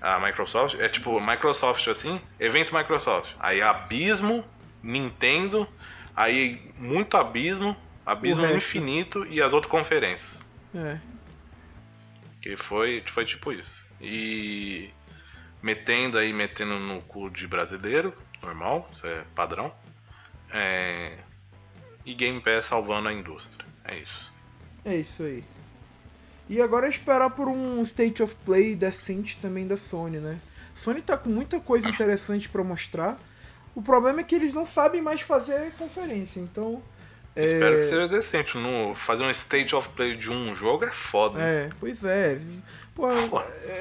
a Microsoft. É tipo, Microsoft assim, evento Microsoft. Aí Abismo, Nintendo, Aí, muito abismo, abismo infinito e as outras conferências. É. Que foi, foi tipo isso. E metendo aí, metendo no cu de brasileiro, normal, isso é padrão. É... E Game Pass salvando a indústria. É isso. É isso aí. E agora é esperar por um State of Play decente também da Sony, né? Sony tá com muita coisa interessante para mostrar. O problema é que eles não sabem mais fazer conferência, então. Espero é... que seja decente. No, fazer um state of play de um jogo é foda. É, pois é. Pô,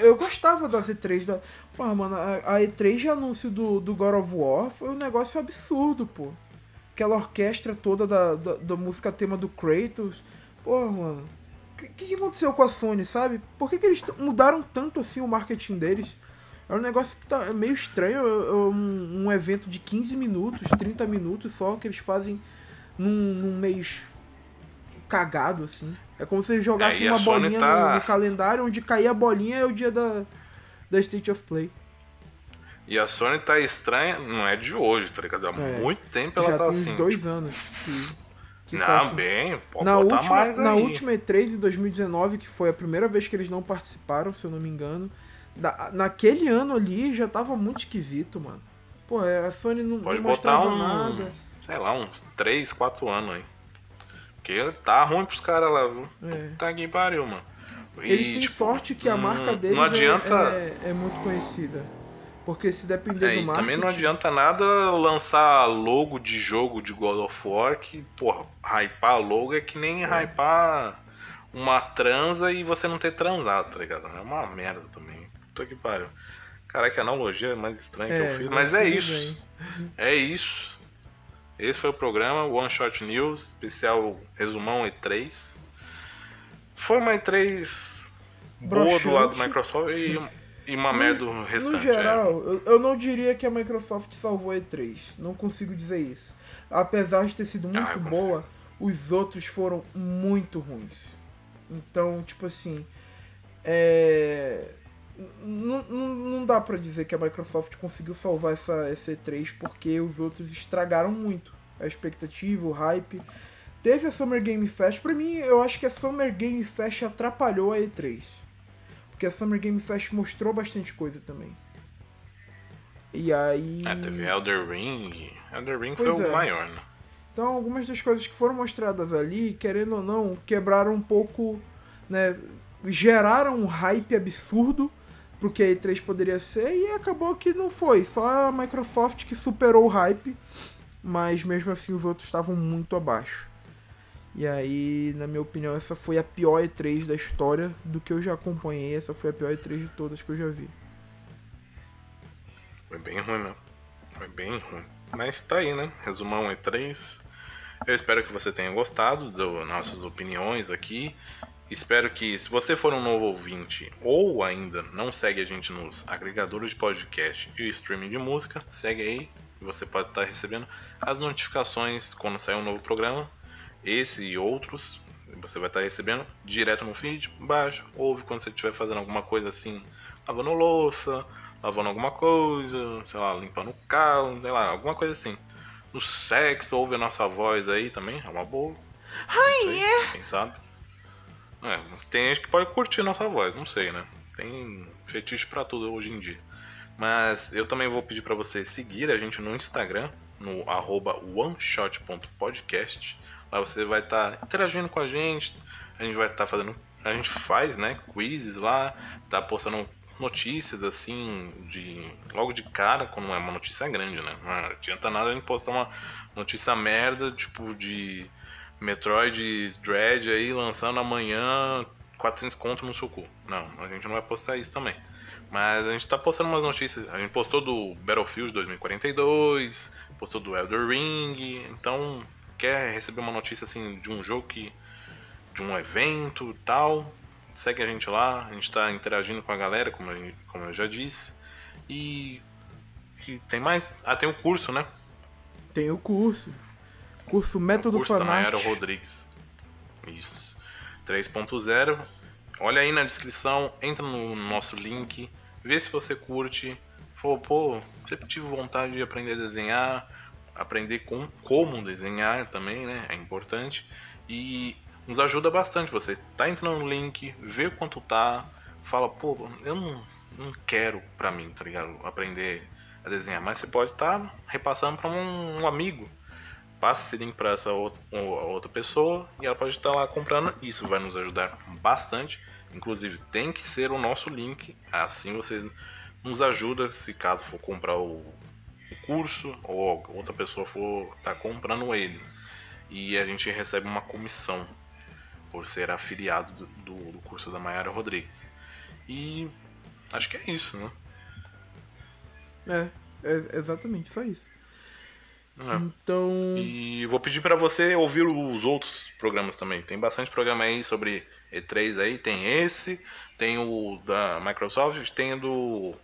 eu gostava da E3 da. Pô, mano, a, E3 de anúncio do, do God of War foi um negócio absurdo, pô. Aquela orquestra toda da, da, da música tema do Kratos. Pô, mano. O que, que aconteceu com a Sony, sabe? Por que, que eles mudaram tanto assim o marketing deles? É um negócio que tá meio estranho. É, é um, um evento de 15 minutos, 30 minutos só, que eles fazem num, num mês cagado, assim. É como se eles jogassem é, uma bolinha tá... no, no, calendário, onde cair a bolinha é o dia da, da State of Play. E a Sony tá estranha, não é de hoje, tá ligado? Há é, muito tempo ela já tá tem assim. uns dois tipo... anos que, que não, tá assim. bem, pode na última, mais Na última E3 em 2019, que foi a primeira vez que eles não participaram, se eu não me engano, Da, naquele ano ali já tava muito esquisito, mano. Pô, é, a Sony não, Pode não mostrava botar um, nada. sei lá, uns 3, 4 anos aí. Porque tá ruim pros caras lá, viu? É. Tá que pariu, mano. E, Eles têm tipo, sorte que a marca deles não é- adianta, é, é muito conhecida. Porque se depender É, do marketing... também não adianta nada lançar logo de jogo de God of War que, porra, hypar logo é que nem hypar uma transa e você não ter transado, tá ligado? É uma merda também. Puta que pariu. Caraca, que analogia mais estranha que É, eu fiz. mas é isso. É isso. Esse foi o programa One Shot News, especial resumão E3. Foi uma E3 boa do lado do Microsoft e, e uma merda do restante. No é. geral, eu, eu não diria que a Microsoft salvou a E3. Não consigo dizer isso. Apesar de ter sido muito Ah, eu consigo. boa, os outros foram muito ruins. Então, tipo assim. É. Não, não, não dá pra dizer que a Microsoft conseguiu salvar essa, essa E3 porque os outros estragaram muito a expectativa, o hype. Teve a Summer Game Fest. Pra mim, eu acho que a Summer Game Fest atrapalhou a E3. Porque a Summer Game Fest mostrou bastante coisa também. E aí. É, teve Elder Ring. Elder Ring Pois foi é. o maior, né? Então, algumas das coisas que foram mostradas ali, querendo ou não, quebraram um pouco, né? Geraram um hype absurdo pro que a E3 poderia ser e acabou que não foi. Só a Microsoft que superou o hype, mas mesmo assim os outros estavam muito abaixo. E aí, na minha opinião, essa foi a pior E3 da história do que eu já acompanhei. Essa foi a pior E3 de todas que eu já vi. Foi bem ruim, né? Foi bem ruim. Mas tá aí, né? Resumão E3. Eu espero que você tenha gostado das nossas opiniões aqui. Espero que, se você for um novo ouvinte ou ainda não segue a gente nos agregadores de podcast e streaming de música, segue aí e você pode estar recebendo as notificações quando sair um novo programa. Esse e outros você vai estar recebendo direto no feed, baixa, ouve quando você estiver fazendo alguma coisa assim, lavando louça, lavando alguma coisa, sei lá, limpando o carro, sei lá, alguma coisa assim. No sexo, ouve a nossa voz aí também, é uma boa. Não sei, Quem sabe? É, tem gente que pode curtir nossa voz, não sei, né? Tem fetiche pra tudo hoje em dia. Mas eu também vou pedir pra você seguir a gente no Instagram, no arroba oneshot.podcast. Lá você vai estar interagindo com a gente, a gente vai estar fazendo. A gente faz, né? Quizzes lá, tá postando notícias assim, de logo de cara, quando é uma notícia grande, né? Não adianta nada a gente postar uma notícia merda, tipo de Metroid Dread aí lançando amanhã 400 conto no seu cu. Não, a gente não vai postar isso também. Mas a gente tá postando umas notícias. A gente postou do Battlefield 2042, postou do Elder Ring. Então, quer receber uma notícia assim de um jogo que. de um evento tal. Segue a gente lá, a gente tá interagindo com a galera, como eu, como eu já disse. E. e tem mais? Ah, tem o curso, né? Tem o curso. Curso Método curso da Mayara Fanart. Rodrigues. Isso. 3.0. Olha aí na descrição, entra no nosso link, vê se você curte. Falou, pô, sempre tive vontade de aprender a desenhar, aprender com, como desenhar também, né? É importante. E nos ajuda bastante. Você tá entrando no link, vê quanto tá, fala, pô, eu não, não quero pra mim, tá ligado? Aprender a desenhar, mas você pode estar repassando pra um, um amigo passa esse link para essa outra, ou- outra pessoa e ela pode estar lá comprando. Isso vai nos ajudar bastante. Inclusive, tem que ser o nosso link. Assim você nos ajuda se caso for comprar o curso ou outra pessoa for estar comprando ele. E a gente recebe uma comissão por ser afiliado do, do, do curso da Mayara Rodrigues. E acho que é isso, né? É, é exatamente, só isso. É. Então. E vou pedir pra você ouvir os outros programas também. Tem bastante programa aí sobre E3 aí. Tem esse, tem o da Microsoft, tem o do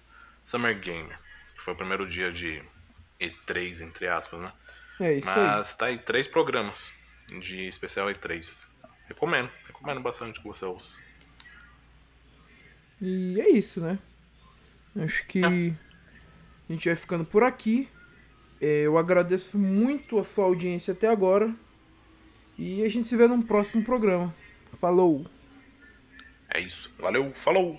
Summer Game, que foi o primeiro dia de E3, entre aspas, né? É isso aí. Mas tá aí três programas de especial E3. Recomendo, recomendo bastante que você ouça. E é isso, né? Acho que É. a gente vai ficando por aqui. É, Eu agradeço muito a sua audiência até agora. E a gente se vê num próximo programa. Falou! É isso. Valeu, falou!